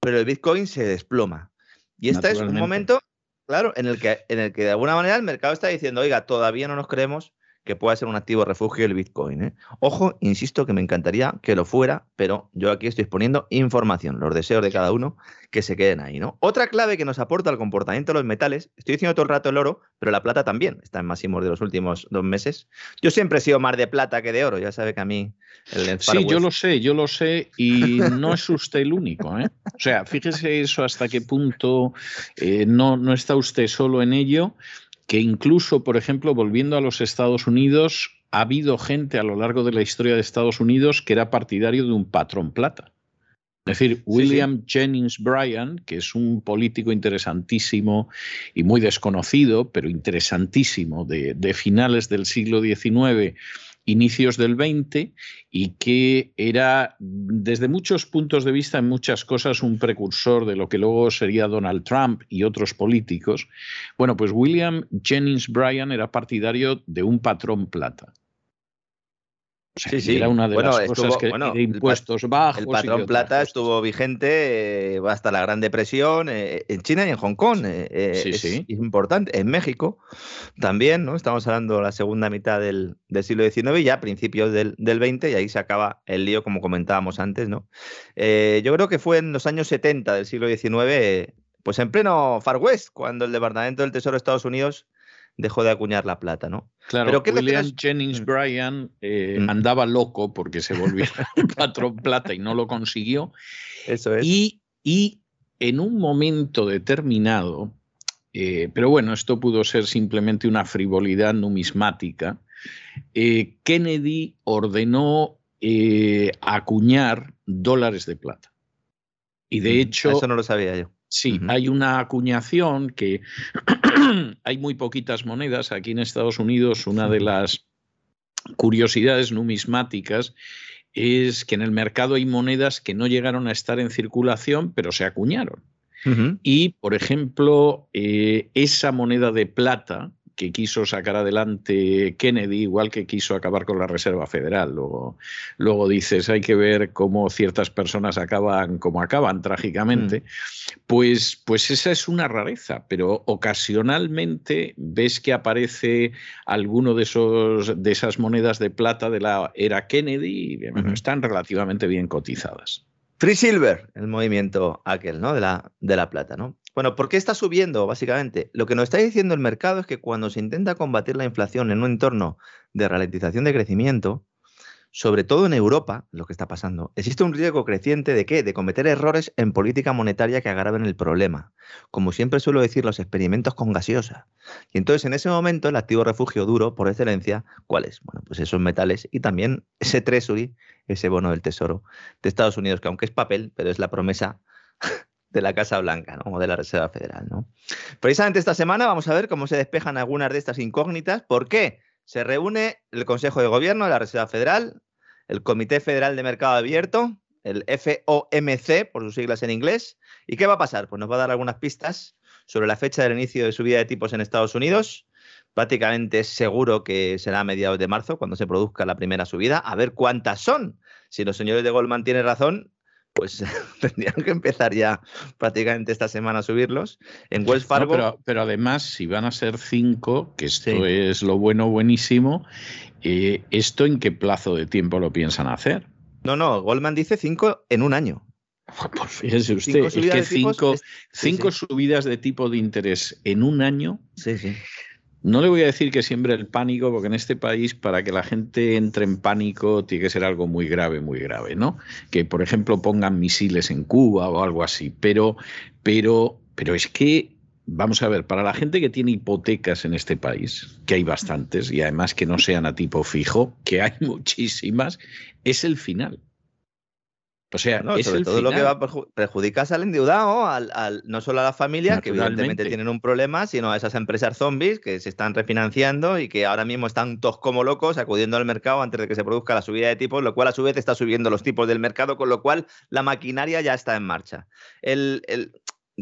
pero el Bitcoin se desploma. Y este es un momento, claro, en el, que, en el que de alguna manera el mercado está diciendo, oiga, todavía no nos creemos que pueda ser un activo refugio el Bitcoin. ¿eh? Ojo, insisto que me encantaría que lo fuera, pero yo aquí estoy exponiendo información, los deseos de cada uno que se queden ahí. ¿no? Otra clave que nos aporta el comportamiento de los metales, estoy diciendo todo el rato el oro, pero la plata también está en máximos de los últimos dos meses. Yo siempre he sido más de plata que de oro, ya sabe que a mí... El sí, yo lo sé, yo lo sé, y no es usted el único. ¿eh? O sea, fíjese eso hasta qué punto eh, no, no está usted solo en ello que incluso, por ejemplo, volviendo a los Estados Unidos, ha habido gente a lo largo de la historia de Estados Unidos que era partidario de un patrón plata. Es decir, William sí, sí. Jennings Bryan, que es un político interesantísimo y muy desconocido, pero interesantísimo, de, de finales del siglo XIX inicios del 20 y que era desde muchos puntos de vista en muchas cosas un precursor de lo que luego sería Donald Trump y otros políticos. Bueno, pues William Jennings Bryan era partidario de un patrón plata. O sea, sí, sí. Era una de bueno, las estuvo, cosas que bueno, de impuestos el, bajos. El patrón plata estuvo vigente eh, hasta la Gran Depresión eh, en China y en Hong Kong. Eh, sí, es sí. importante. En México también, ¿no? Estamos hablando de la segunda mitad del, del siglo XIX, ya principios del, del, 20, y ahí se acaba el lío, como comentábamos antes, ¿no? Eh, yo creo que fue en los años 70 del siglo XIX, pues en pleno Far West, cuando el Departamento del Tesoro de Estados Unidos dejó de acuñar la plata, ¿no? Claro, Pero ¿qué William? Jennings Bryan eh, mm. andaba loco porque se volvió patrón plata y no lo consiguió. Eso es. Y, y en un momento determinado, eh, pero bueno, esto pudo ser simplemente una frivolidad numismática, eh, Kennedy ordenó acuñar dólares de plata. Y de hecho... Eso no lo sabía yo. Sí, uh -huh. hay una acuñación que hay muy poquitas monedas. Aquí en Estados Unidos una de las curiosidades numismáticas es que en el mercado hay monedas que no llegaron a estar en circulación, pero se acuñaron. Uh -huh. Y, por ejemplo, eh, esa moneda de plata que quiso sacar adelante Kennedy, igual que quiso acabar con la Reserva Federal. Luego, luego dices, hay que ver cómo ciertas personas acaban como acaban trágicamente. Mm. Pues, pues esa es una rareza, pero ocasionalmente ves que aparece alguno de, esos, de esas monedas de plata de la era Kennedy y bueno, están relativamente bien cotizadas. Free Silver, el movimiento aquel, ¿no? De la, de la plata, ¿no? Bueno, ¿por qué está subiendo, básicamente? Lo que nos está diciendo el mercado es que cuando se intenta combatir la inflación en un entorno de ralentización de crecimiento, sobre todo en Europa, lo que está pasando, existe un riesgo creciente de qué? De cometer errores en política monetaria que agraven el problema. Como siempre suelo decir, los experimentos con gaseosa. Y entonces, en ese momento, el activo refugio duro, por excelencia, ¿cuál es? Bueno, pues esos metales y también ese treasury, ese bono del tesoro de Estados Unidos, que aunque es papel, pero es la promesa de la Casa Blanca, ¿no? o de la Reserva Federal. ¿no? Precisamente esta semana vamos a ver cómo se despejan algunas de estas incógnitas. ¿Por qué? Se reúne el Consejo de Gobierno de la Reserva Federal el Comité Federal de Mercado Abierto, el FOMC, por sus siglas en inglés. ¿Y qué va a pasar? Pues nos va a dar algunas pistas sobre la fecha del inicio de subida de tipos en Estados Unidos. Prácticamente seguro que será a mediados de marzo cuando se produzca la primera subida. A ver cuántas son. Si los señores de Goldman tienen razón, pues tendrían que empezar ya prácticamente esta semana a subirlos. En Wells Fargo. pero, además, si van a ser cinco, que esto es lo bueno, buenísimo, eh, ¿esto en qué plazo de tiempo lo piensan hacer? No, no, Goldman dice cinco en un año. Pues fíjese usted, es que cinco, cinco subidas de tipo de interés en un año. Sí, sí. No le voy a decir que siempre el pánico, porque en este país, para que la gente entre en pánico, tiene que ser algo muy grave, muy grave, ¿no? Que, por ejemplo, pongan misiles en Cuba o algo así. Pero, pero, pero es que, vamos a ver, para la gente que tiene hipotecas en este país, que hay bastantes, y además que no sean a tipo fijo, que hay muchísimas, es el final. O sea, no, sobre todo lo que va a perjudicar al endeudado, al, no solo a las familias, que evidentemente tienen un problema, sino a esas empresas zombies que se están refinanciando y que ahora mismo están todos como locos acudiendo al mercado antes de que se produzca la subida de tipos, lo cual a su vez está subiendo los tipos del mercado, con lo cual la maquinaria ya está en marcha. El,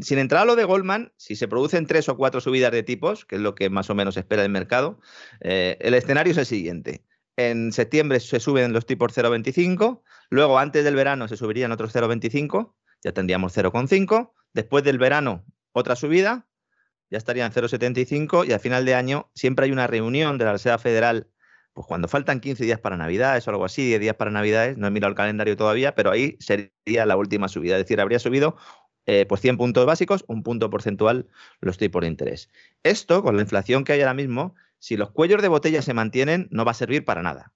sin entrar a lo de Goldman, si se producen tres o cuatro subidas de tipos, que es lo que más o menos espera el mercado, eh, el escenario es el siguiente. En septiembre se suben los tipos 0,25, luego antes del verano se subirían otros 0,25, ya tendríamos 0,5, después del verano otra subida, ya estarían 0,75 y al final de año siempre hay una reunión de la Reserva Federal, pues cuando faltan 15 días para Navidades o algo así, 10 días para Navidades, no he mirado el calendario todavía, pero ahí sería la última subida, es decir, habría subido eh, pues 100 puntos básicos, un punto porcentual los tipos de interés. Esto, con la inflación que hay ahora mismo, si los cuellos de botella se mantienen, no va a servir para nada.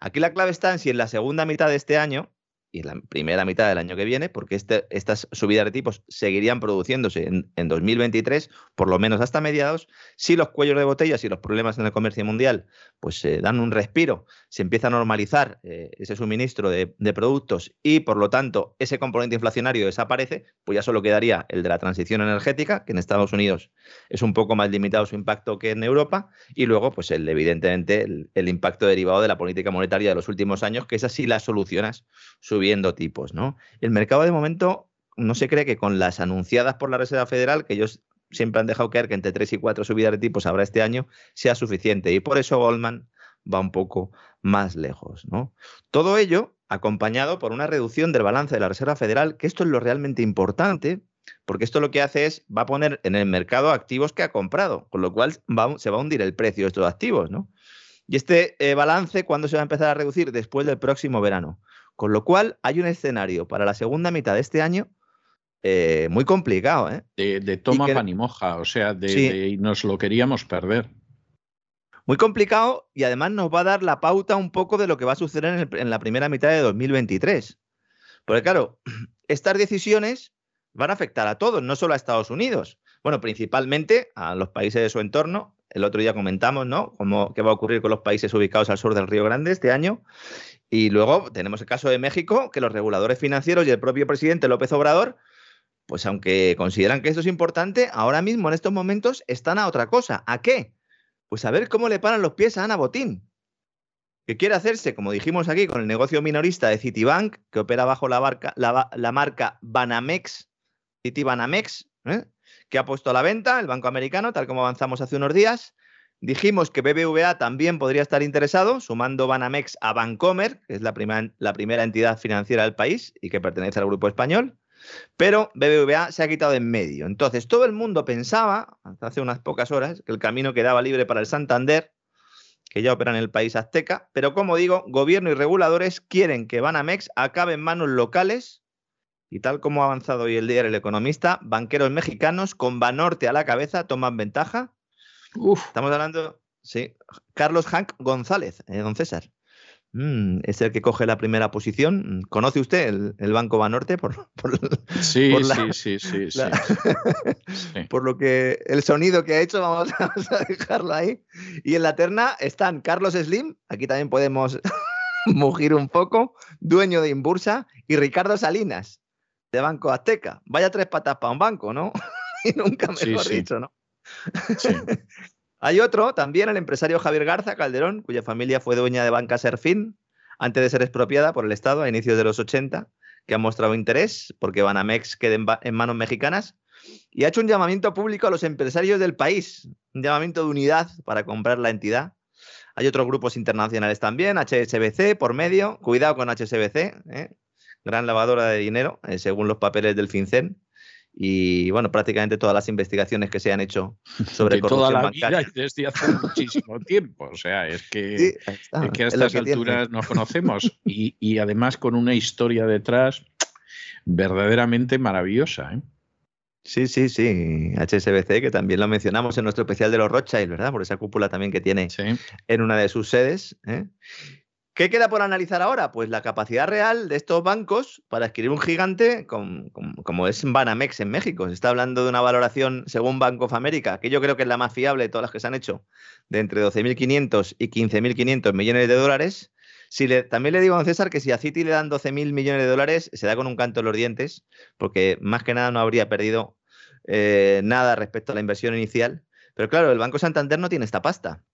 Aquí la clave está en si en la segunda mitad de este año y en la primera mitad del año que viene, porque este, estas subidas de tipos seguirían produciéndose en, 2023, por lo menos hasta mediados, si los cuellos de botellas y los problemas en el comercio mundial pues se dan un respiro, se empieza a normalizar eh, ese suministro de, de, productos y por lo tanto ese componente inflacionario desaparece, pues ya solo quedaría el de la transición energética, que en Estados Unidos es un poco más limitado su impacto que en Europa, y luego pues el, evidentemente el, impacto derivado de la política monetaria de los últimos años, que es así la solucionas viendo tipos, ¿no? El mercado de momento no se cree que con las anunciadas por la Reserva Federal, que ellos siempre han dejado caer que entre 3 y 4 subidas de tipos habrá este año, sea suficiente. Y por eso Goldman va un poco más lejos, ¿no? Todo ello acompañado por una reducción del balance de la Reserva Federal, que esto es lo realmente importante, porque esto lo que hace es, va a poner en el mercado activos que ha comprado, con lo cual se va a hundir el precio de estos activos, ¿no? Y este eh, balance, ¿cuándo se va a empezar a reducir? Después del próximo verano. Con lo cual, hay un escenario para la segunda mitad de este año eh, muy complicado. ¿eh? De, toma panimoja, o sea, de, nos lo queríamos perder. Muy complicado y además nos va a dar la pauta un poco de lo que va a suceder en, en la primera mitad de 2023. Porque claro, estas decisiones van a afectar a todos, no solo a Estados Unidos. Bueno, principalmente a los países de su entorno. El otro día comentamos, ¿no? Cómo, qué va a ocurrir con los países ubicados al sur del Río Grande este año. Y luego tenemos el caso de México, que los reguladores financieros y el propio presidente López Obrador, pues aunque consideran que esto es importante, ahora mismo en estos momentos están a otra cosa. ¿A qué? Pues a ver cómo le paran los pies a Ana Botín, que quiere hacerse, como dijimos aquí, con el negocio minorista de Citibank, que opera bajo la, la, marca Banamex, Citibanamex, ¿eh? Que ha puesto a la venta el banco americano, tal como avanzamos hace unos días. Dijimos que BBVA también podría estar interesado, sumando Banamex a Bancomer, que es la, primera entidad financiera del país y que pertenece al grupo español. Pero BBVA se ha quitado de en medio. Entonces, todo el mundo pensaba, hasta hace unas pocas horas, que el camino quedaba libre para el Santander, que ya opera en el país azteca. Pero como digo, gobierno y reguladores quieren que Banamex acabe en manos locales. Y tal como ha avanzado hoy el día el economista, banqueros mexicanos con Banorte a la cabeza toman ventaja Estamos hablando, sí, Carlos Hank González, eh, don César. Mm, es el que coge la primera posición. ¿Conoce usted el, Banco Banorte? Por, sí, sí, sí, sí, Por lo que el sonido que ha hecho, vamos a, dejarlo ahí. Y en la terna están Carlos Slim, aquí también podemos mugir un poco, dueño de Imbursa, y Ricardo Salinas, de Banco Azteca. Vaya tres patas para un banco, ¿no? y nunca mejor dicho, ¿no? Hay otro, también el empresario Javier Garza Calderón, cuya familia fue dueña de Banca Serfín, antes de ser expropiada por el Estado a inicios de los 80, que ha mostrado interés porque Banamex quede en, manos mexicanas y ha hecho un llamamiento público a los empresarios del país, un llamamiento de unidad para comprar la entidad. Hay otros grupos internacionales también, HSBC por medio, cuidado con HSBC, ¿eh? Gran lavadora de dinero, eh, según los papeles del FinCEN y bueno, prácticamente todas las investigaciones que se han hecho sobre de toda la vida desde hace muchísimo tiempo. O sea, es que, que a estas alturas nos conocemos y, y, además con una historia detrás verdaderamente maravillosa. ¿eh? Sí, sí, sí. HSBC, que también lo mencionamos en nuestro especial de los Rothschild, ¿verdad? Por esa cúpula también que tiene en una de sus sedes. ¿eh? ¿Qué queda por analizar ahora? Pues la capacidad real de estos bancos para adquirir un gigante como, es Banamex en México. Se está hablando de una valoración según Bank of America, que yo creo que es la más fiable de todas las que se han hecho, de entre 12.500 y 15.500 millones de dólares. Si le, también le digo a César que si a Citi le dan 12.000 millones de dólares, se da con un canto en los dientes, porque más que nada no habría perdido eh, nada respecto a la inversión inicial. Pero claro, el Banco Santander no tiene esta pasta.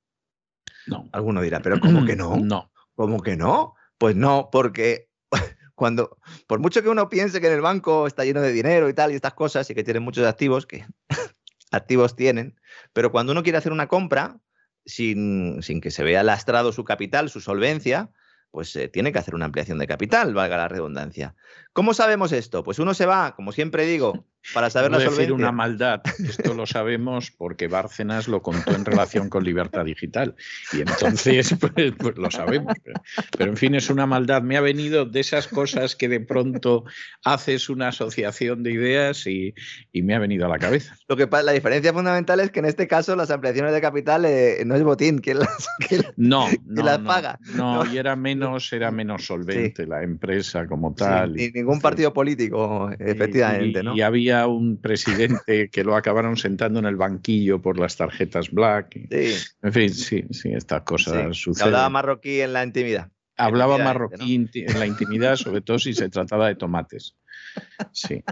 No. Alguno dirá, pero ¿cómo que no? No. ¿Cómo que no? Pues no, porque cuando, por mucho que uno piense que en el banco está lleno de dinero y tal y estas cosas y que tienen muchos activos, que activos tienen, pero cuando uno quiere hacer una compra sin, sin que se vea lastrado su capital, su solvencia, pues eh, tiene que hacer una ampliación de capital, valga la redundancia. ¿Cómo sabemos esto? Pues uno se va, como siempre digo, para saber no la decir una maldad. Esto lo sabemos porque Bárcenas lo contó en relación con Libertad Digital. Y entonces, pues, pues lo sabemos. Pero, en fin, es una maldad. Me ha venido de esas cosas que de pronto haces una asociación de ideas y, me ha venido a la cabeza. Lo que la diferencia fundamental es que en este caso las ampliaciones de capital eh, no es botín quien las, no, las paga. No, y era menos, era menos solvente la empresa como tal ningún partido político, efectivamente. Y, ¿no? y había un presidente que lo acabaron sentando en el banquillo por las tarjetas black. Sí. En fin, sí, sí, estas cosas suceden. Hablaba marroquí en la intimidad. Hablaba marroquí en la intimidad, sobre todo si se trataba de tomates. Sí.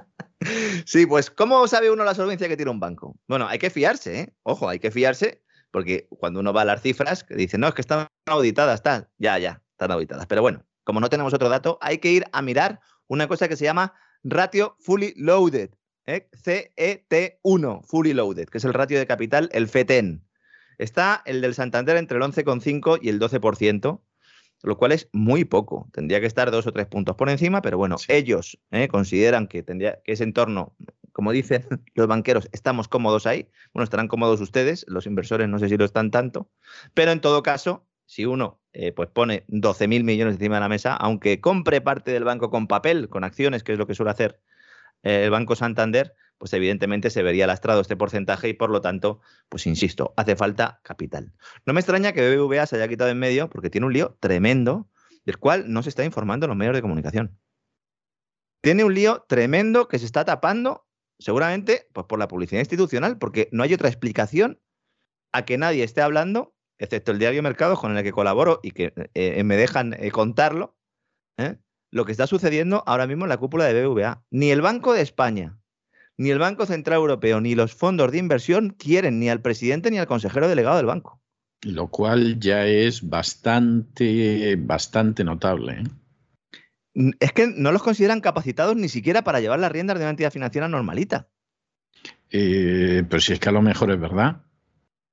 Sí, pues ¿cómo sabe uno la solvencia que tiene un banco? Bueno, hay que fiarse, ¿eh? Ojo, hay que fiarse, porque cuando uno va a las cifras, que dice, no, es que están auditadas, están, ya, ya, están auditadas. Pero bueno, como no tenemos otro dato, hay que ir a mirar una cosa que se llama ratio fully loaded, ¿eh? CET1, fully loaded, que es el ratio de capital, el FETEN. Está el del Santander entre el 11,5 y el 12%, lo cual es muy poco. Tendría que estar dos o tres puntos por encima, pero bueno, ellos ¿eh? consideran que, tendría, que ese entorno, como dicen los banqueros, estamos cómodos ahí. Bueno, estarán cómodos ustedes, los inversores no sé si lo están tanto, pero en todo caso, si uno eh, pues pone 12.000 millones encima de la mesa, aunque compre parte del banco con papel, con acciones, que es lo que suele hacer el Banco Santander, pues evidentemente se vería lastrado este porcentaje y por lo tanto, pues insisto, hace falta capital. No me extraña que BBVA se haya quitado en medio porque tiene un lío tremendo del cual no se está informando en los medios de comunicación. Tiene un lío tremendo que se está tapando seguramente pues por la publicidad institucional, porque no hay otra explicación a que nadie esté hablando excepto el diario Mercado con el que colaboro y que eh, eh, me dejan eh, contarlo, lo que está sucediendo ahora mismo en la cúpula de BVA. Ni el Banco de España, ni el Banco Central Europeo, ni los fondos de inversión quieren ni al presidente ni al consejero delegado del banco. Lo cual ya es bastante, bastante notable. Es que no los consideran capacitados ni siquiera para llevar las riendas de una entidad financiera normalita. pero si es que a lo mejor es verdad.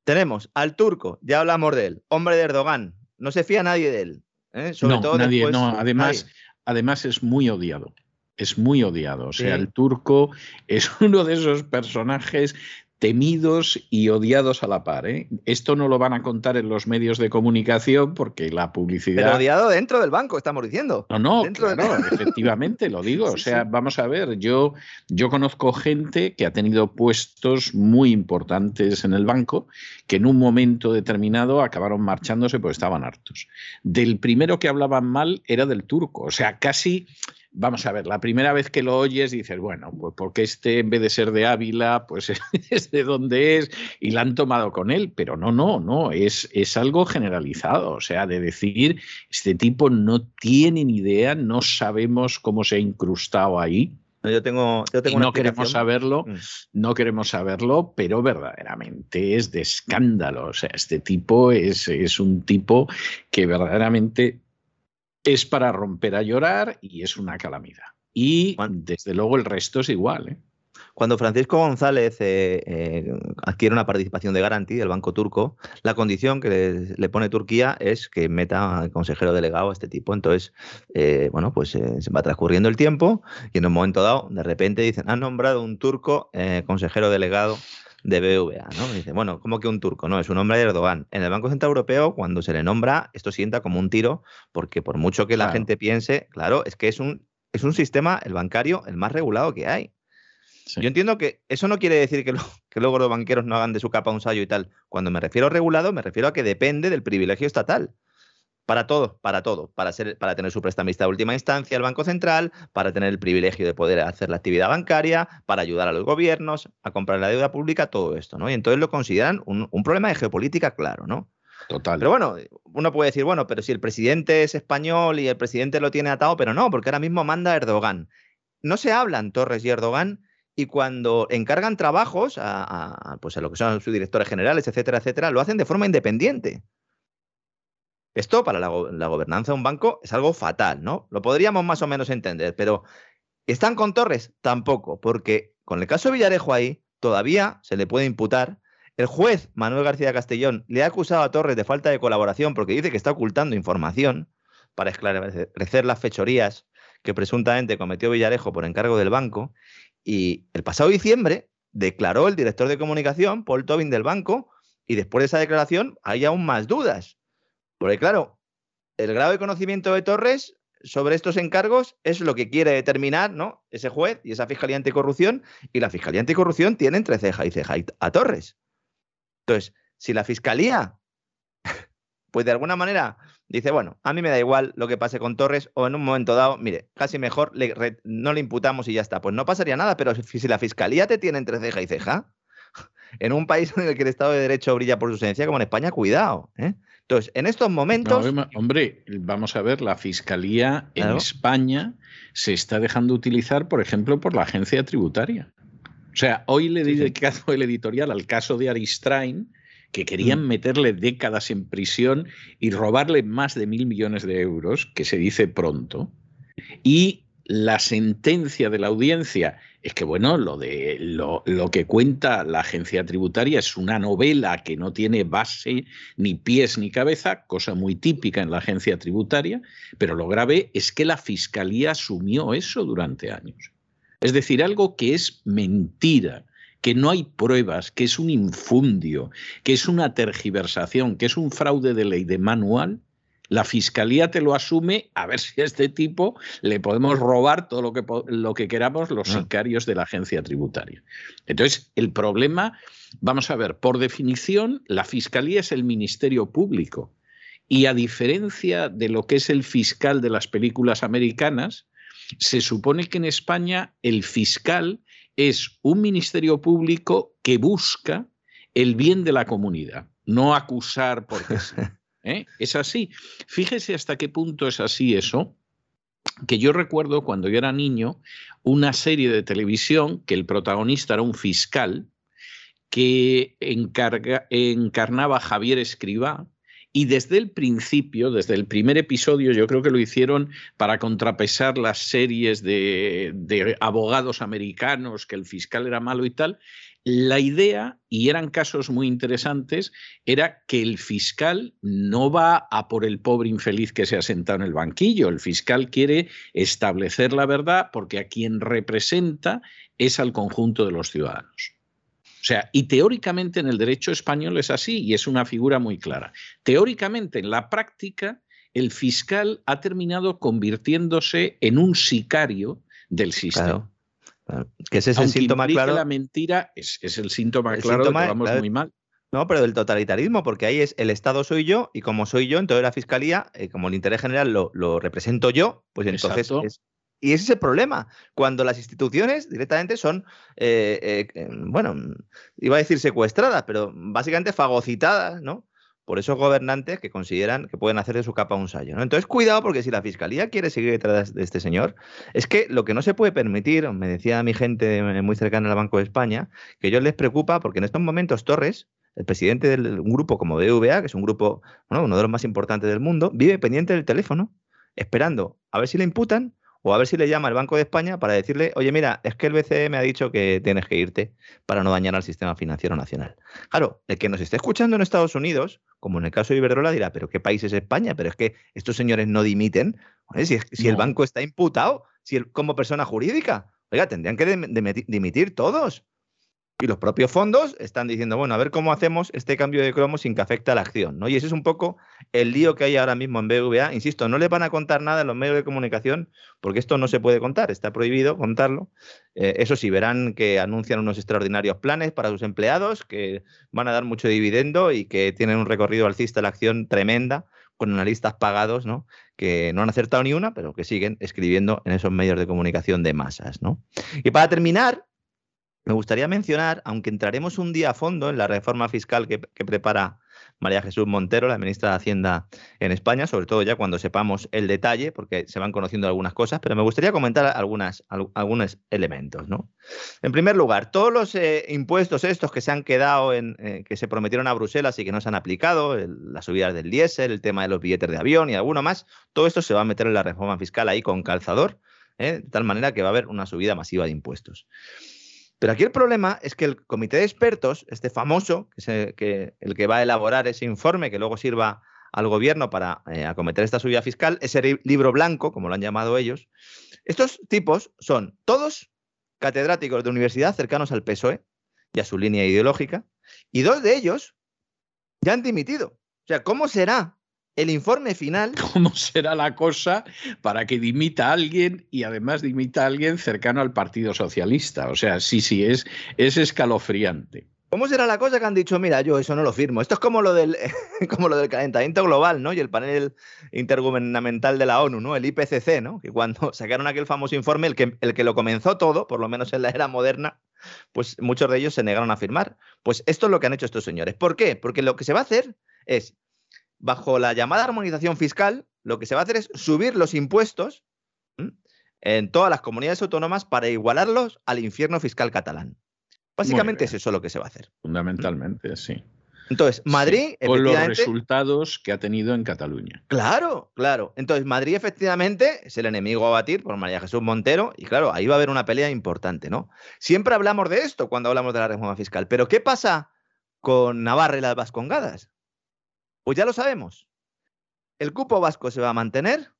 Tenemos al turco, ya hablamos de él, hombre de Erdogan, no se fía nadie de él. ¿eh? Sobre no, todo nadie, no, además, además es muy odiado. Es muy odiado. O sea, el turco es uno de esos personajes temidos y odiados a la par. ¿eh? Esto no lo van a contar en los medios de comunicación porque la publicidad. Pero odiado dentro del banco, estamos diciendo. No, no, claro, efectivamente, lo digo. o sea, vamos a ver, yo, yo conozco gente que ha tenido puestos muy importantes en el banco que en un momento determinado acabaron marchándose porque estaban hartos. Del primero que hablaban mal era del turco. O sea, casi vamos a ver, la primera vez que lo oyes dices, bueno, pues porque este en vez de ser de Ávila, pues es de donde es y la han tomado con él, pero no, no, no, es, es algo generalizado, o sea, de decir, este tipo no tiene ni idea, no sabemos cómo se ha incrustado ahí. Yo tengo, yo tengo no queremos saberlo, mm. no queremos saberlo, pero verdaderamente es de escándalo. O sea, este tipo es, es un tipo que verdaderamente es para romper a llorar y es una calamidad. Y desde luego el resto es igual. ¿eh? Cuando Francisco González eh, eh, adquiere una participación de Garanti del banco turco, la condición que le, pone Turquía es que meta al consejero delegado a este tipo. Entonces, eh, bueno, pues se va transcurriendo el tiempo y en un momento dado, de repente dicen, han nombrado un turco consejero delegado de BVA, ¿no? dice, bueno, ¿cómo que un turco? No, es un hombre de Erdogan. En el Banco Central Europeo, cuando se le nombra, esto sienta como un tiro, porque por mucho que la gente piense, claro, es que es un, es un sistema, el bancario, el más regulado que hay. Yo entiendo que eso no quiere decir que, que, luego los banqueros no hagan de su capa un sallo y tal. Cuando me refiero a regulado, me refiero a que depende del privilegio estatal. Para todo, para todo. Para, ser, para tener su prestamista de última instancia, el Banco Central, para tener el privilegio de poder hacer la actividad bancaria, para ayudar a los gobiernos, a comprar la deuda pública, todo esto, ¿no? Y entonces lo consideran un, un problema de geopolítica claro, ¿no? Total. Pero bueno, uno puede decir, bueno, pero si el presidente es español y el presidente lo tiene atado, pero no, porque ahora mismo manda Erdogan. No se hablan Torres y Erdogan y cuando encargan trabajos a, pues a lo que son sus directores generales, etcétera, etcétera, lo hacen de forma independiente. Esto para la, gobernanza de un banco es algo fatal, ¿no? Lo podríamos más o menos entender, pero ¿están con Torres? Tampoco, porque con el caso de Villarejo ahí todavía se le puede imputar. El juez Manuel García Castellón le ha acusado a Torres de falta de colaboración porque dice que está ocultando información para esclarecer las fechorías que presuntamente cometió Villarejo por encargo del banco y el pasado diciembre declaró el director de comunicación, Paul Tobin del banco, y después de esa declaración hay aún más dudas. Porque claro, el grado de conocimiento de Torres sobre estos encargos es lo que quiere determinar ¿no? ese juez y esa Fiscalía Anticorrupción, y la Fiscalía Anticorrupción tiene entre ceja y ceja a Torres. Entonces, si la Fiscalía, pues de alguna manera dice, bueno, a mí me da igual lo que pase con Torres o en un momento dado, mire, casi mejor no le imputamos y ya está. Pues no pasaría nada, pero si, la fiscalía te tiene entre ceja y ceja, en un país en el que el Estado de Derecho brilla por su ausencia, como en España, cuidado. ¿eh? Entonces, en estos momentos... hombre, vamos a ver, la fiscalía en España se está dejando utilizar, por ejemplo, por la agencia tributaria. O sea, hoy le dedicado el editorial al caso de Aristrain, que querían mm. meterle décadas en prisión y robarle más de mil millones de euros, que se dice pronto, y la sentencia de la audiencia es que, bueno, lo, de, lo, lo, que cuenta la agencia tributaria es una novela que no tiene base, ni pies, ni cabeza, cosa muy típica en la agencia tributaria, pero lo grave es que la fiscalía asumió eso durante años. Es decir, algo que es mentira, que no hay pruebas, que es un infundio, que es una tergiversación, que es un fraude de ley de manual, la fiscalía te lo asume a ver si a este tipo le podemos robar todo lo que, lo que queramos los ah. sicarios de la agencia tributaria. Entonces, el problema, vamos a ver, por definición, la fiscalía es el ministerio público. Y a diferencia de lo que es el fiscal de las películas americanas, se supone que en España el fiscal es un ministerio público que busca el bien de la comunidad, no acusar porque sí. ¿Eh? Es así. Fíjese hasta qué punto es así eso, que yo recuerdo cuando yo era niño una serie de televisión que el protagonista era un fiscal que encarnaba a Javier Escribá, y desde el principio, desde el primer episodio, yo creo que lo hicieron para contrapesar las series de, abogados americanos, que el fiscal era malo y tal. La idea, y eran casos muy interesantes, era que el fiscal no va a por el pobre infeliz que se ha sentado en el banquillo. El fiscal quiere establecer la verdad porque a quien representa es al conjunto de los ciudadanos. O sea, y teóricamente en el derecho español es así y es una figura muy clara. Teóricamente, en la práctica, el fiscal ha terminado convirtiéndose en un sicario del sistema. Que ese es el síntoma claro. La mentira es, el síntoma claro de que vamos muy mal. No, pero del totalitarismo, porque ahí es el Estado soy yo y como soy yo, entonces la Fiscalía, eh, como el interés general lo, represento yo, pues entonces es, y ese es el problema, cuando las instituciones directamente son, eh, eh, bueno, iba a decir secuestradas, pero básicamente fagocitadas, ¿no? Por esos gobernantes que consideran que pueden hacer de su capa un sallo. ¿no? Entonces, cuidado, porque si la fiscalía quiere seguir detrás de este señor, es que lo que no se puede permitir, me decía mi gente muy cercana al Banco de España, que a ellos les preocupa porque en estos momentos Torres, el presidente de un grupo como BVA, que es un grupo, bueno, uno de los más importantes del mundo, vive pendiente del teléfono esperando a ver si le imputan o a ver si le llama el Banco de España para decirle, oye, mira, es que el BCE me ha dicho que tienes que irte para no dañar al sistema financiero nacional. Claro, el que nos esté escuchando en Estados Unidos, como en el caso de Iberdrola, dirá, pero ¿qué país es España? Pero es que estos señores no dimiten. Si, si el banco está imputado, si como persona jurídica, oiga, tendrían que dimitir todos. Y los propios fondos están diciendo, bueno, a ver cómo hacemos este cambio de cromo sin que afecte a la acción. ¿no? Y ese es un poco el lío que hay ahora mismo en BVA. Insisto, no le van a contar nada en los medios de comunicación porque esto no se puede contar, está prohibido contarlo. Eh, eso sí, verán que anuncian unos extraordinarios planes para sus empleados que van a dar mucho dividendo y que tienen un recorrido alcista la acción tremenda con analistas pagados, ¿no? Que no han acertado ni una, pero que siguen escribiendo en esos medios de comunicación de masas, ¿no? Y para terminar, me gustaría mencionar, aunque entraremos un día a fondo en la reforma fiscal que, prepara María Jesús Montero, la ministra de Hacienda en España, sobre todo ya cuando sepamos el detalle, porque se van conociendo algunas cosas, pero me gustaría comentar algunos elementos. En primer lugar, todos los eh, impuestos estos que se han quedado en, eh, que se prometieron a Bruselas y que no se han aplicado, las subidas del diésel, el tema de los billetes de avión y alguno más, todo esto se va a meter en la reforma fiscal ahí con calzador, ¿eh? de tal manera que va a haber una subida masiva de impuestos. Pero aquí el problema es que el comité de expertos, este famoso, que, el que va a elaborar ese informe que luego sirva al gobierno para eh, acometer esta subida fiscal, ese libro blanco, como lo han llamado ellos, estos tipos son todos catedráticos de universidad cercanos al PSOE y a su línea ideológica, y dos de ellos ya han dimitido. O sea, ¿cómo será el informe final. ¿Cómo será la cosa para que dimita a alguien y además dimita a alguien cercano al Partido Socialista? O sea, sí, sí, es, es escalofriante. ¿Cómo será la cosa que han dicho, mira, yo eso no lo firmo? Esto es como lo del, como lo del calentamiento global, ¿no? Y el panel intergubernamental de la ONU, ¿no? El IPCC, ¿no? Que cuando sacaron aquel famoso informe, el que, el que lo comenzó todo, por lo menos en la era moderna, pues muchos de ellos se negaron a firmar. Pues esto es lo que han hecho estos señores. ¿Por qué? Porque lo que se va a hacer es bajo la llamada armonización fiscal, lo que se va a hacer es subir los impuestos en todas las comunidades autónomas para igualarlos al infierno fiscal catalán. Básicamente es eso lo que se va a hacer. Fundamentalmente, sí. Entonces, Madrid. Con los resultados que ha tenido en Cataluña. Claro, claro. Entonces, Madrid efectivamente es el enemigo a batir por María Jesús Montero y claro, ahí va a haber una pelea importante, ¿no? Siempre hablamos de esto cuando hablamos de la reforma fiscal, pero ¿qué pasa con Navarra y las Vascongadas? Pues ya lo sabemos. El cupo vasco se va a mantener,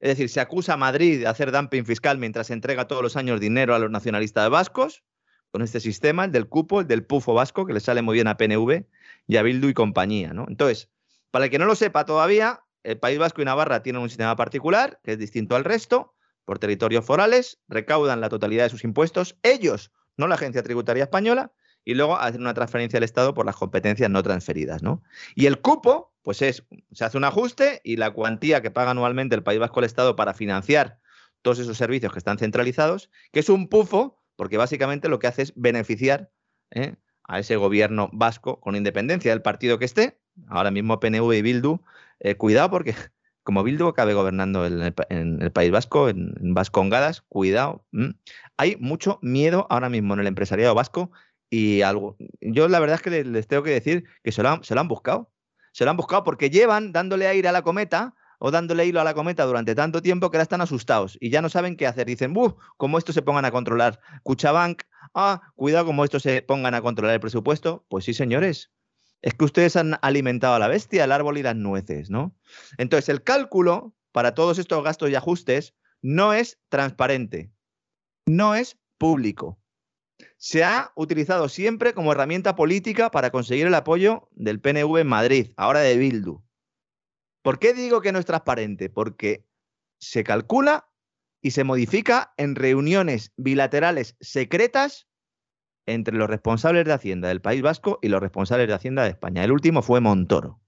es decir, se acusa a Madrid de hacer dumping fiscal mientras se entrega todos los años dinero a los nacionalistas vascos, con este sistema, el del cupo, el del pufo vasco, que le sale muy bien a PNV y a Bildu y compañía. ¿no? Entonces, para el que no lo sepa todavía, el País Vasco y Navarra tienen un sistema particular que es distinto al resto, por territorios forales, recaudan la totalidad de sus impuestos, ellos, no la Agencia Tributaria Española, y luego hacer una transferencia al Estado por las competencias no transferidas, ¿no? Y el cupo, pues es, se hace un ajuste y la cuantía que paga anualmente el País Vasco al Estado para financiar todos esos servicios que están centralizados, que es un pufo, porque básicamente lo que hace es beneficiar ¿eh? a ese gobierno vasco con independencia del partido que esté, ahora mismo PNV y Bildu, eh, cuidado porque como Bildu acabe gobernando en el, País Vasco, en, Vascongadas, cuidado. Hay mucho miedo ahora mismo en el empresariado vasco y algo. Yo la verdad es que les, tengo que decir que se lo, han, se lo han buscado. Se lo han buscado porque llevan dándole aire a la cometa o dándole hilo a la cometa durante tanto tiempo que ahora están asustados y ya no saben qué hacer. Dicen, ¡buf! Como estos se pongan a controlar Cuchabank, ah, cuidado como estos se pongan a controlar el presupuesto. Pues sí, señores. Es que ustedes han alimentado a la bestia, el árbol y las nueces, ¿no? Entonces, el cálculo para todos estos gastos y ajustes no es transparente, no es público se ha utilizado siempre como herramienta política para conseguir el apoyo del PNV en Madrid, ahora de Bildu. ¿Por qué digo que no es transparente? Porque se calcula y se modifica en reuniones bilaterales secretas entre los responsables de Hacienda del País Vasco y los responsables de Hacienda de España. El último fue Montoro,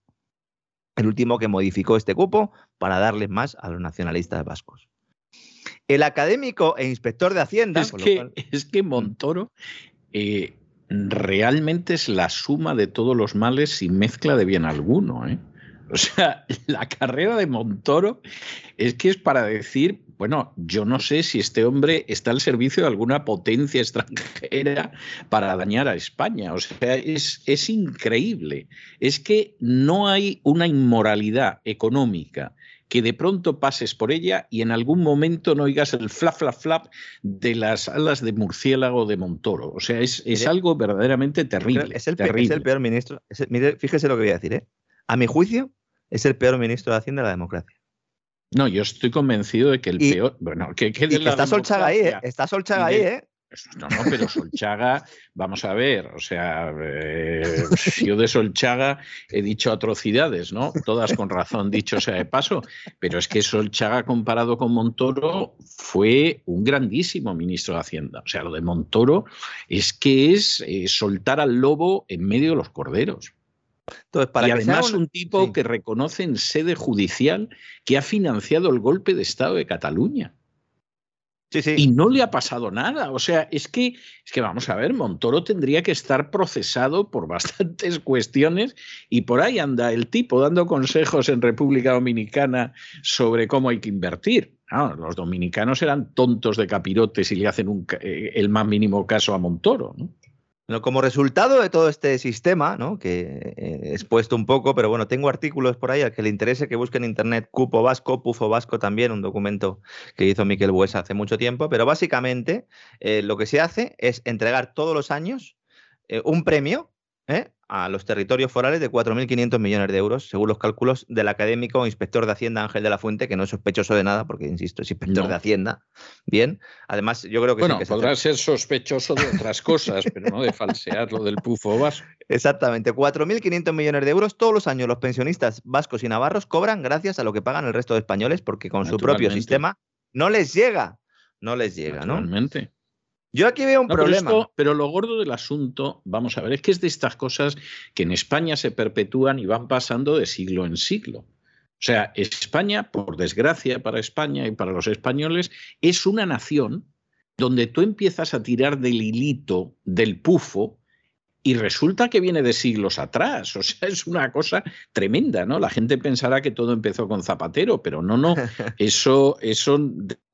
el último que modificó este cupo para darles más a los nacionalistas vascos. El académico e inspector de Hacienda. Es, que, es que Montoro eh, realmente es la suma de todos los males sin mezcla de bien alguno. ¿eh? O sea, la carrera de Montoro es que es para decir, bueno, yo no sé si este hombre está al servicio de alguna potencia extranjera para dañar a España. O sea, es, es increíble. Es que no hay una inmoralidad económica que de pronto pases por ella y en algún momento no oigas el flap, flap, flap de las alas de murciélago de Montoro. O sea, es, es algo verdaderamente terrible. Es el, terrible. es el peor ministro. mire, fíjese lo que voy a decir. ¿eh? A mi juicio, es el peor ministro de Hacienda de la democracia. No, yo estoy convencido de que el peor. Bueno, que, que, está Solchaga ahí, ¿eh? Está Solchaga ahí, ¿eh? No, no, pero Solchaga, vamos a ver, o sea, eh, yo de Solchaga he dicho atrocidades, ¿no? Todas con razón, dicho sea de paso, pero es que Solchaga comparado con Montoro fue un grandísimo ministro de Hacienda. O sea, lo de Montoro es que es eh, soltar al lobo en medio de los corderos. Entonces, para y además un, tipo que reconoce en sede judicial que ha financiado el golpe de Estado de Cataluña. Y no le ha pasado nada. O sea, es que, es que vamos a ver, Montoro tendría que estar procesado por bastantes cuestiones y por ahí anda el tipo dando consejos en República Dominicana sobre cómo hay que invertir. los dominicanos eran tontos de capirotes y le hacen eh, el más mínimo caso a Montoro. ¿no? Como resultado de todo este sistema, ¿no? que he expuesto un poco, pero bueno, tengo artículos por ahí al que le interese que busque en internet Cupo Vasco, Pufo Vasco también, un documento que hizo Miquel Buesa hace mucho tiempo, pero básicamente eh, lo que se hace es entregar todos los años eh, un premio ¿eh? A los territorios forales de 4.500 millones de euros, según los cálculos del académico inspector de Hacienda Ángel de la Fuente, que no es sospechoso de nada, porque, insisto, es inspector de Hacienda. Bien, además yo creo que... Bueno, que podrá ser sospechoso de otras cosas, pero no de falsear lo del pufo vasco. Exactamente, 4.500 millones de euros todos los años los pensionistas vascos y navarros cobran gracias a lo que pagan el resto de españoles, porque con su propio sistema no les llega, no les llega, ¿no? Realmente. Yo aquí veo un problema. Pero, lo gordo del asunto, vamos a ver, es que es de estas cosas que en España se perpetúan y van pasando de siglo en siglo. O sea, España, por desgracia para España y para los españoles, es una nación donde tú empiezas a tirar del hilito del pufo y resulta que viene de siglos atrás. O sea, es una cosa tremenda, ¿no? La gente pensará que todo empezó con Zapatero, pero no, no. Eso, eso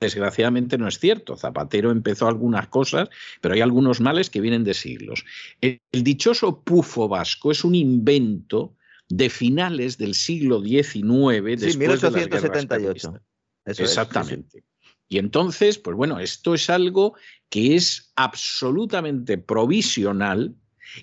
desgraciadamente no es cierto. Zapatero empezó algunas cosas, pero hay algunos males que vienen de siglos. El, dichoso pufo vasco es un invento de finales del siglo XIX, sí, 1878. Exactamente. Y entonces, pues bueno, esto es algo que es absolutamente provisional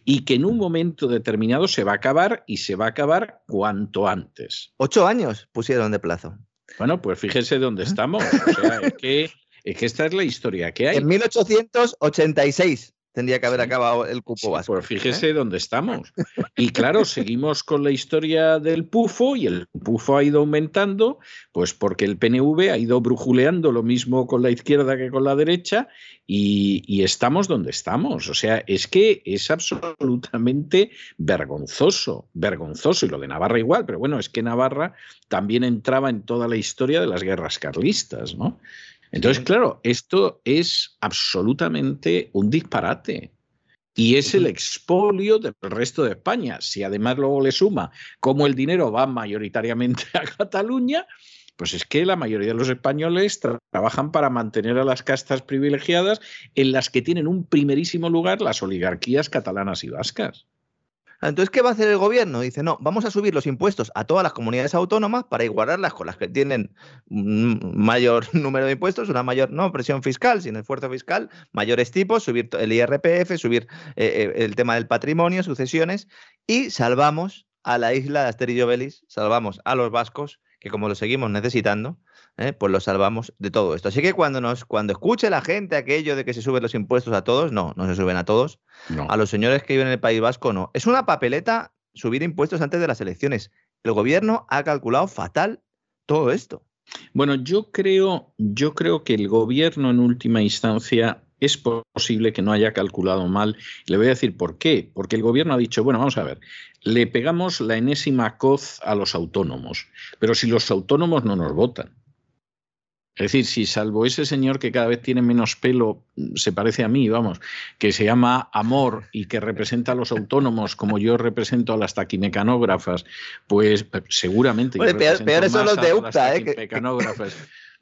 y que en un momento determinado se va a acabar y se va a acabar cuanto antes. Ocho años pusieron de plazo. Bueno, pues fíjese dónde estamos. O sea, es que, es que esta es la historia que hay. En 1886 tendría que haber acabado el cupo vasco. Pues fíjese ¿eh? dónde estamos. Y claro, seguimos con la historia del pufo y el pufo ha ido aumentando, pues porque el PNV ha ido brujuleando lo mismo con la izquierda que con la derecha y, estamos donde estamos. O sea, es que es absolutamente vergonzoso, vergonzoso. Y lo de Navarra igual, pero bueno, es que Navarra también entraba en toda la historia de las guerras carlistas, ¿no? Entonces, claro, esto es absolutamente un disparate. Y es el expolio del resto de España. Si además luego le suma cómo el dinero va mayoritariamente a Cataluña, pues es que la mayoría de los españoles trabajan para mantener a las castas privilegiadas en las que tienen un primerísimo lugar las oligarquías catalanas y vascas. Entonces, ¿qué va a hacer el gobierno? Dice, no, vamos a subir los impuestos a todas las comunidades autónomas para igualarlas con las que tienen mayor número de impuestos, una mayor, no presión fiscal, sino esfuerzo fiscal, mayores tipos, subir el IRPF, subir eh, eh, el tema del patrimonio, sucesiones, y salvamos a la isla de Asterillo Belis, salvamos a los vascos, que como lo seguimos necesitando, ¿eh? pues lo salvamos de todo esto. Así que cuando, nos, cuando escuche la gente aquello de que se suben los impuestos a todos, no, no se suben a todos. A los señores que viven en el País Vasco, no. Es una papeleta subir impuestos antes de las elecciones. El gobierno ha calculado fatal todo esto. Bueno, yo creo, yo creo que el gobierno en última instancia es posible que no haya calculado mal. Le voy a decir por qué. Porque el gobierno ha dicho, bueno, vamos a ver, le pegamos la enésima coz a los autónomos, pero si los autónomos no nos votan. Es decir, si salvo ese señor que cada vez tiene menos pelo, se parece a mí, vamos, que se llama Amor y que representa a los autónomos como yo represento a las taquimecanógrafas, pues eh, seguramente. peor, son los de UPTA, ¿eh?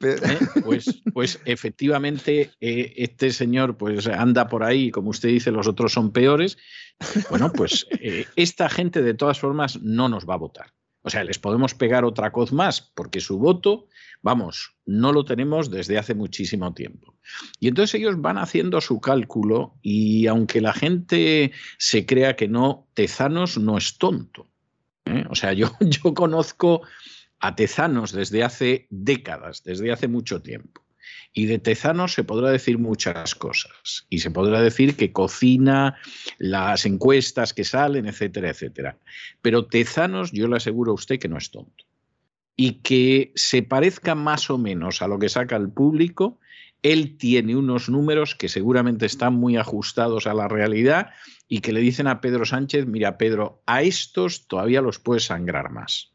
¿eh? Pues, pues efectivamente eh, este señor pues anda por ahí, como usted dice, los otros son peores. Bueno, pues esta gente de todas formas no nos va a votar. O sea, les podemos pegar otra coz más, porque su voto, vamos, no lo tenemos desde hace muchísimo tiempo. Y entonces ellos van haciendo su cálculo y aunque la gente se crea que no, Tezanos no es tonto. ¿eh? O sea, yo, yo conozco a Tezanos desde hace décadas, desde hace mucho tiempo. Y de Tezanos se podrá decir muchas cosas. Y se podrá decir que cocina las encuestas que salen, etcétera, etcétera. Pero Tezanos, yo le aseguro a usted que no es tonto. Y que se parezca más o menos a lo que saca el público, él tiene unos números que seguramente están muy ajustados a la realidad y que le dicen a Pedro Sánchez, mira Pedro, a estos todavía los puedes sangrar más.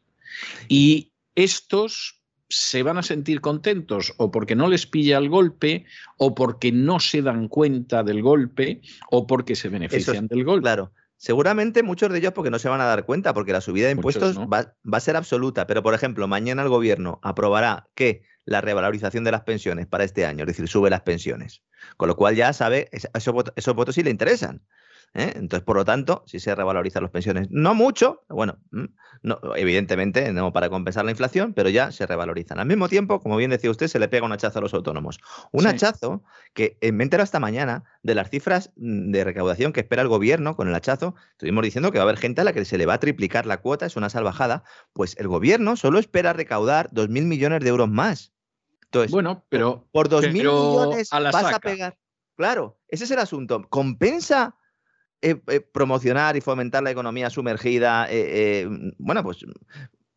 Y estos se van a sentir contentos o porque no les pilla el golpe o porque no se dan cuenta del golpe o porque se benefician del golpe. Claro. Seguramente muchos de ellos porque no se van a dar cuenta, porque la subida de impuestos va, a ser absoluta. Pero, por ejemplo, mañana el gobierno aprobará que la revalorización de las pensiones para este año, es decir, sube las pensiones. Con lo cual ya sabe, esos votos, esos votos sí le interesan. ¿Eh? Entonces, por lo tanto, si se revalorizan las pensiones, no mucho, bueno, mm, no, evidentemente no para compensar la inflación, pero ya se revalorizan. Al mismo tiempo, como bien decía usted, se le pega un hachazo a los autónomos. Un hachazo que me entero esta mañana de las cifras mm, de recaudación que espera el gobierno con el hachazo. Estuvimos diciendo que va a haber gente a la que se le va a triplicar la cuota, es una salvajada. Pues el gobierno solo espera recaudar 2.000 millones de euros más. Entonces, bueno, pero por 2.000 millones vas a pegar. Claro, ese es el asunto. ¿Compensa eh, eh, promocionar y fomentar la economía sumergida, eh, bueno, pues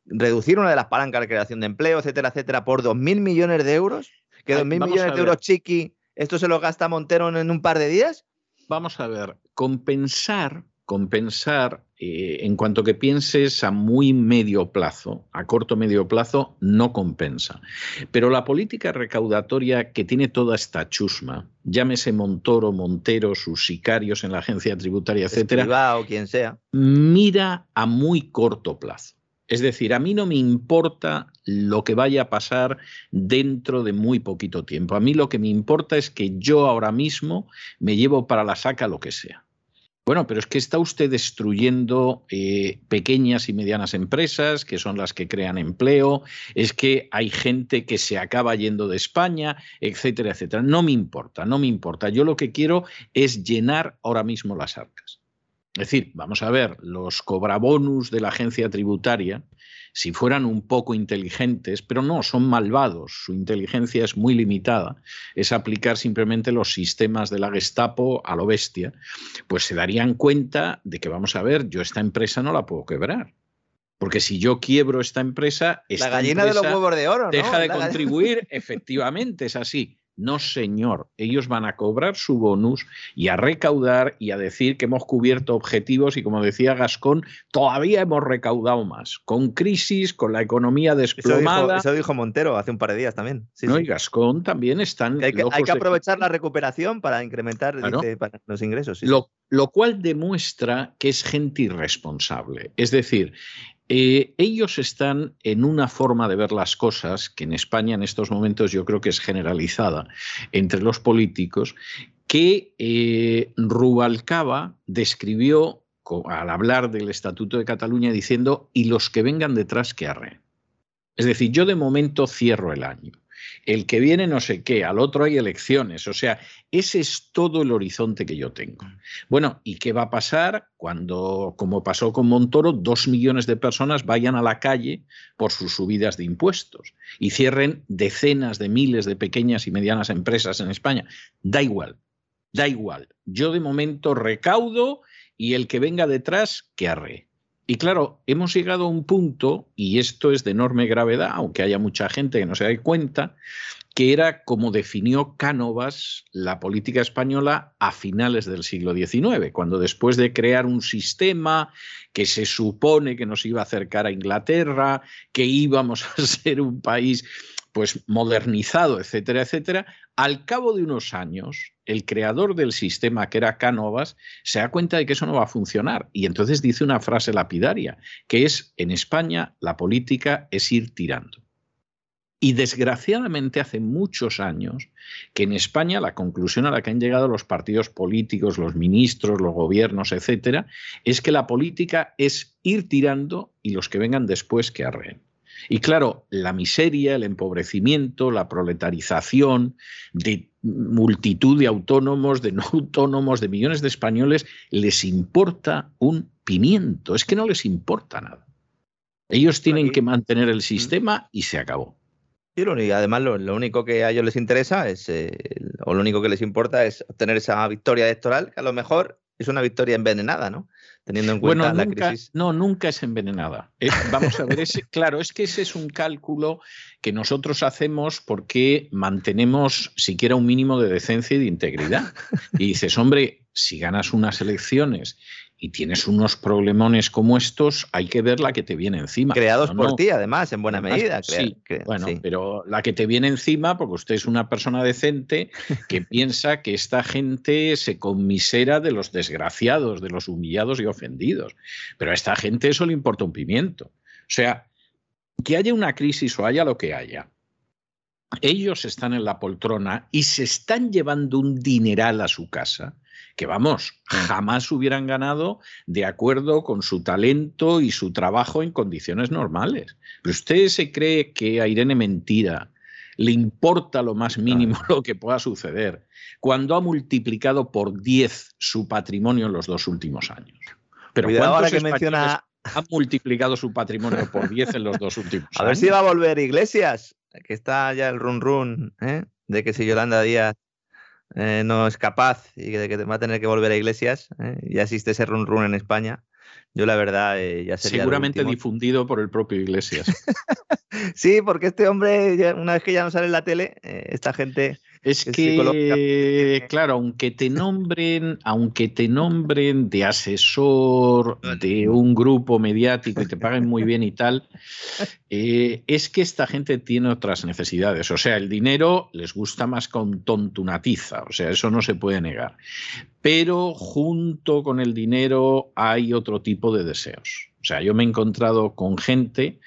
reducir una de las palancas de creación de empleo, etcétera, etcétera, por 2.000 millones de euros, que 2.000 millones de euros chiqui, esto se lo gasta Montero en un par de días. Vamos a ver, compensar compensar eh, en cuanto que pienses a muy medio plazo, a corto medio plazo, no compensa. Pero la política recaudatoria que tiene toda esta chusma, llámese Montoro, Montero, sus sicarios en la agencia tributaria, etcétera, o quien sea, mira a muy corto plazo. Es decir, a mí no me importa lo que vaya a pasar dentro de muy poquito tiempo. A mí lo que me importa es que yo ahora mismo me llevo para la saca lo que sea. Bueno, pero es que está usted destruyendo eh, pequeñas y medianas empresas, que son las que crean empleo, es que hay gente que se acaba yendo de España, etcétera, etcétera. No me importa, no me importa. Yo lo que quiero es llenar ahora mismo las arcas. Es decir, vamos a ver, los cobrabonus de la agencia tributaria, si fueran un poco inteligentes, pero no, son malvados, su inteligencia es muy limitada, es aplicar simplemente los sistemas de la Gestapo a lo bestia, pues se darían cuenta de que, vamos a ver, yo esta empresa no la puedo quebrar. Porque si yo quiebro esta empresa, esta la gallina de los huevos de oro, ¿no? deja de contribuir, efectivamente, es así. No, señor, ellos van a cobrar su bonus y a recaudar y a decir que hemos cubierto objetivos y como decía Gascón, todavía hemos recaudado más, con crisis, con la economía desplomada. Eso dijo, Montero hace un par de días también. no, y Gascón también están... hay que, aprovechar la recuperación para incrementar los ingresos. Lo, lo cual demuestra que es gente irresponsable. Es decir, eh, ellos están en una forma de ver las cosas que en España en estos momentos yo creo que es generalizada entre los políticos, que eh, Rubalcaba describió al hablar del Estatuto de Cataluña diciendo, y los que vengan detrás que arre. Es decir, yo de momento cierro el año el que viene no sé qué, al otro hay elecciones, o sea, ese es todo el horizonte que yo tengo. Bueno, ¿y qué va a pasar cuando, como pasó con Montoro, dos millones de personas vayan a la calle por sus subidas de impuestos y cierren decenas de miles de pequeñas y medianas empresas en España? Da igual, da igual. Yo de momento recaudo y el que venga detrás, que arre. Y claro, hemos llegado a un punto, y esto es de enorme gravedad, aunque haya mucha gente que no se dé cuenta, que era como definió Cánovas la política española a finales del siglo XIX, cuando después de crear un sistema que se supone que nos iba a acercar a Inglaterra, que íbamos a ser un país pues modernizado, etcétera, etcétera, al cabo de unos años, el creador del sistema, que era Cánovas, se da cuenta de que eso no va a funcionar y entonces dice una frase lapidaria, que es, en España la política es ir tirando. Y desgraciadamente hace muchos años que en España la conclusión a la que han llegado los partidos políticos, los ministros, los gobiernos, etcétera, es que la política es ir tirando y los que vengan después que arreen. Y claro, la miseria, el empobrecimiento, la proletarización de multitud de autónomos, de no autónomos, de millones de españoles, les importa un pimiento. Es que no les importa nada. Ellos tienen que mantener el sistema y se acabó. Y además lo, único que a ellos les interesa es, eh, o lo único que les importa es obtener esa victoria electoral, que a lo mejor es una victoria envenenada, ¿no? Teniendo en cuenta la crisis. No, nunca es envenenada. Eh, vamos a ver, ese, claro, es que ese es un cálculo que nosotros hacemos porque mantenemos siquiera un mínimo de decencia y de integridad. Y dices, hombre, si ganas unas elecciones y tienes unos problemones como estos, hay que ver la que te viene encima. Creados por ti, además, en buena medida. Sí, bueno, pero la que te viene encima, porque usted es una persona decente que piensa que esta gente se conmisera de los desgraciados, de los humillados y ofendidos. Pero a esta gente eso le importa un pimiento. O sea, que haya una crisis o haya lo que haya, ellos están en la poltrona y se están llevando un dineral a su casa que vamos, jamás hubieran ganado de acuerdo con su talento y su trabajo en condiciones normales. Pero usted se cree que a Irene Mentira le importa lo más mínimo lo que pueda suceder cuando ha multiplicado por 10 su patrimonio en los dos últimos años. Pero Cuidado ahora que menciona ha multiplicado su patrimonio por 10 en los dos últimos años. A ver si va a volver Iglesias, que está ya el run run ¿eh? de que si Yolanda Díaz eh, no es capaz y de que va a tener que volver a Iglesias, ¿eh? ya existe ese run run en España. Yo la verdad eh, ya sería Seguramente difundido por el propio Iglesias. sí, porque este hombre, una vez que ya no sale en la tele, esta gente es que, claro, aunque te nombren, aunque te nombren de asesor de un grupo mediático y te paguen muy bien y tal, eh, es que esta gente tiene otras necesidades. O sea, el dinero les gusta más con tontunatiza, o sea, eso no se puede negar. Pero junto con el dinero hay otro tipo de deseos. O sea, yo me he encontrado con gente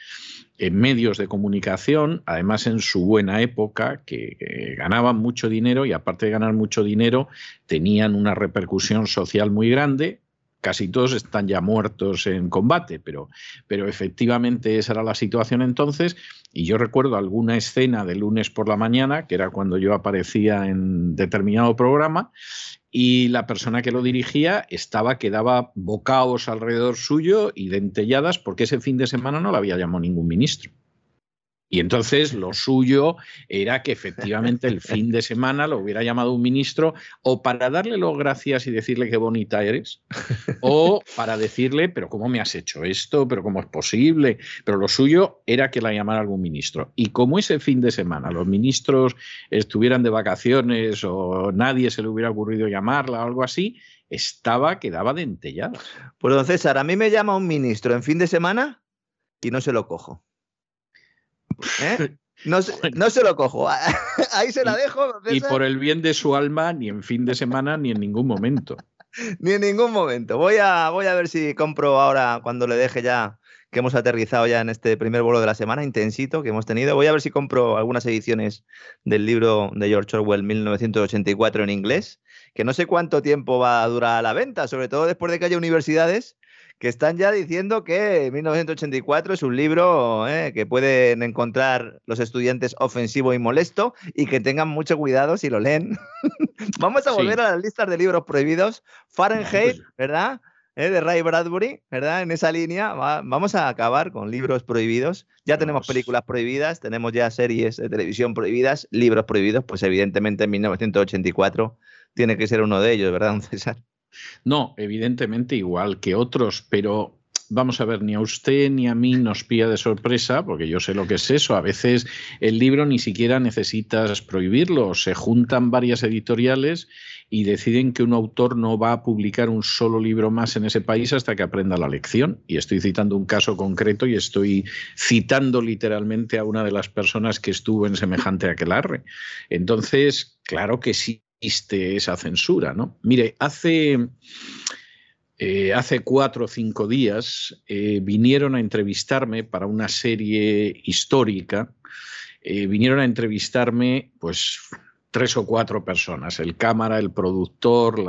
en medios de comunicación, además en su buena época, que, ganaban mucho dinero y aparte de ganar mucho dinero, tenían una repercusión social muy grande. Casi todos están ya muertos en combate, pero, pero efectivamente esa era la situación entonces. Y yo recuerdo alguna escena de lunes por la mañana, que era cuando yo aparecía en determinado programa, y la persona que lo dirigía estaba que daba bocaos alrededor suyo y dentelladas porque ese fin de semana no le había llamado ningún ministro. Y entonces lo suyo era que efectivamente el fin de semana lo hubiera llamado un ministro o para darle las gracias y decirle qué bonita eres, o para decirle, pero ¿cómo me has hecho esto? ¿Pero cómo es posible? Pero lo suyo era que la llamara algún ministro. Y como ese fin de semana los ministros estuvieran de vacaciones o nadie se le hubiera ocurrido llamarla o algo así, estaba que daba dentellada. Pues don César, a mí me llama un ministro en fin de semana y no se lo cojo. ¿Eh? No, se lo cojo. Ahí se la dejo. Y por el bien de su alma, ni en fin de semana, ni en ningún momento. ni en ningún momento. Voy a, voy a ver si compro ahora, cuando le deje ya, que hemos aterrizado ya en este primer vuelo de la semana, intensito que hemos tenido. Voy a ver si compro algunas ediciones del libro de George Orwell 1984 en inglés, que no sé cuánto tiempo va a durar la venta, sobre todo después de que haya universidades que están ya diciendo que 1984 es un libro eh, que pueden encontrar los estudiantes ofensivo y molesto y que tengan mucho cuidado si lo leen. Vamos a volver a las listas de libros prohibidos. Fahrenheit, ¿verdad? Eh, de Ray Bradbury, ¿verdad? En esa línea vamos a acabar con libros prohibidos. Ya tenemos películas prohibidas, tenemos ya series de televisión prohibidas, libros prohibidos, pues evidentemente en 1984 tiene que ser uno de ellos, ¿verdad, César? No, evidentemente igual que otros, pero vamos a ver, ni a usted ni a mí nos pilla de sorpresa, porque yo sé lo que es eso. A veces el libro ni siquiera necesitas prohibirlo. Se juntan varias editoriales y deciden que un autor no va a publicar un solo libro más en ese país hasta que aprenda la lección. Y estoy citando un caso concreto y estoy citando literalmente a una de las personas que estuvo en semejante aquelarre. Entonces, claro que sí esa censura. ¿no? Mire, hace, eh, hace cuatro o cinco días eh, vinieron a entrevistarme para una serie histórica eh, vinieron a entrevistarme, pues tres o cuatro personas, el cámara, el productor,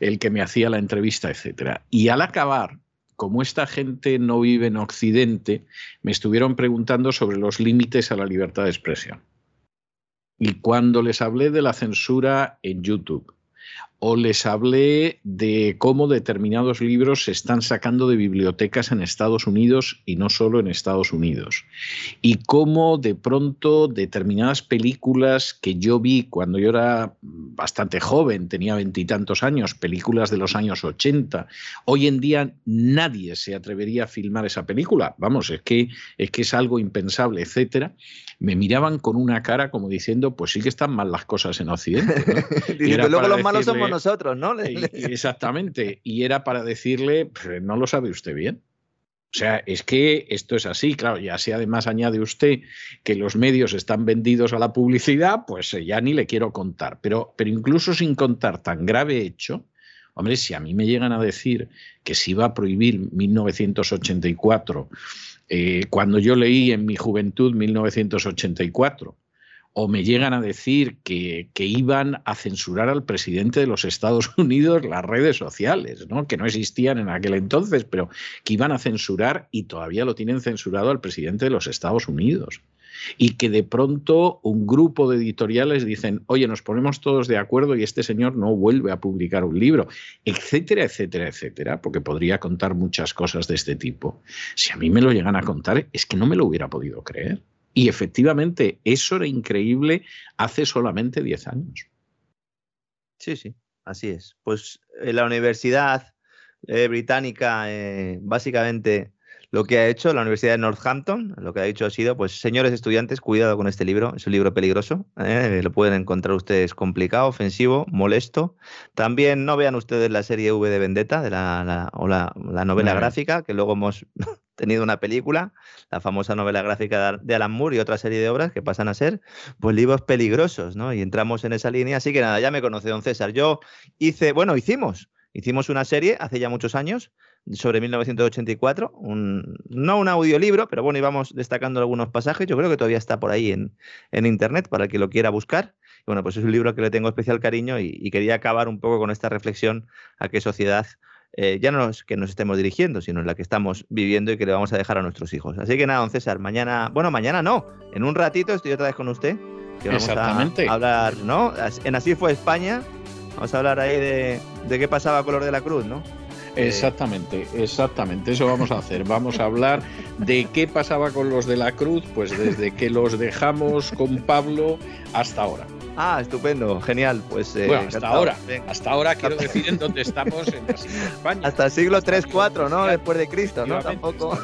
el que me hacía la entrevista, etc. Y al acabar, como esta gente no vive en Occidente, me estuvieron preguntando sobre los límites a la libertad de expresión. Y cuando les hablé de la censura en YouTube, o les hablé de cómo determinados libros se están sacando de bibliotecas en Estados Unidos y no solo en Estados Unidos. Y cómo de pronto determinadas películas que yo vi cuando yo era bastante joven, tenía veintitantos años, películas de los años 80, hoy en día nadie se atrevería a filmar esa película. Vamos, es que es, que es algo impensable, etcétera. Me miraban con una cara como diciendo, pues sí que están mal las cosas en Occidente. y luego los malos somos nosotros, ¿no? Exactamente. Y era para decirle, pues, no lo sabe usted bien. O sea, es que esto es así, claro, ya si además añade usted que los medios están vendidos a la publicidad, pues eh, ya ni le quiero contar. Pero, pero incluso sin contar tan grave hecho, hombre, si a mí me llegan a decir que se iba a prohibir 1984, eh, cuando yo leí en mi juventud 1984, o me llegan a decir que, iban a censurar al presidente de los Estados Unidos las redes sociales, ¿no? que no existían en aquel entonces, pero que iban a censurar y todavía lo tienen censurado al presidente de los Estados Unidos. Y que de pronto un grupo de editoriales dicen, oye, nos ponemos todos de acuerdo y este señor no vuelve a publicar un libro, etcétera, etcétera, etcétera, porque podría contar muchas cosas de este tipo. Si a mí me lo llegan a contar, es que no me lo hubiera podido creer. Y efectivamente, eso era increíble hace solamente 10 años. Sí, sí, así es. Pues en la Universidad eh, Británica, eh, básicamente lo que ha hecho la Universidad de Northampton, lo que ha dicho ha sido, pues señores estudiantes, cuidado con este libro, es un libro peligroso, ¿eh? lo pueden encontrar ustedes complicado, ofensivo, molesto. También no vean ustedes la serie V de Vendetta de la, o la, novela gráfica, que luego hemos tenido una película, la famosa novela gráfica de Alan Moore y otra serie de obras que pasan a ser pues libros peligrosos, ¿no? Y entramos en esa línea, así que nada, ya me conoce don César. Yo hice, bueno, hicimos, hicimos una serie hace ya muchos años sobre 1984, un, no un audiolibro, pero bueno, íbamos destacando algunos pasajes, yo creo que todavía está por ahí en, en internet para el que lo quiera buscar. bueno, pues es un libro que le tengo especial cariño y, y quería acabar un poco con esta reflexión a qué sociedad eh, ya no es que nos estemos dirigiendo, sino en la que estamos viviendo y que le vamos a dejar a nuestros hijos. Así que nada, don César, mañana, bueno, mañana no, en un ratito estoy otra vez con usted. Que vamos a hablar, ¿no? En Así fue España, vamos a hablar ahí de, de qué pasaba con los de la Cruz, ¿no? Exactamente, exactamente, eso vamos a hacer. Vamos a hablar de qué pasaba con los de la Cruz, pues desde que los dejamos con Pablo hasta ahora. Ah, estupendo, genial. Pues, eh, bueno, hasta ahora. Hasta ahora quiero decir en dónde estamos en la España. Hasta el siglo 3, 4, ¿no? Después de Cristo, ¿no? Tampoco.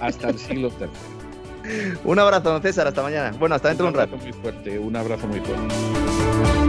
Hasta el siglo, III. Un abrazo, don César, hasta mañana. Bueno, hasta dentro de un rato. Muy fuerte, un abrazo muy fuerte.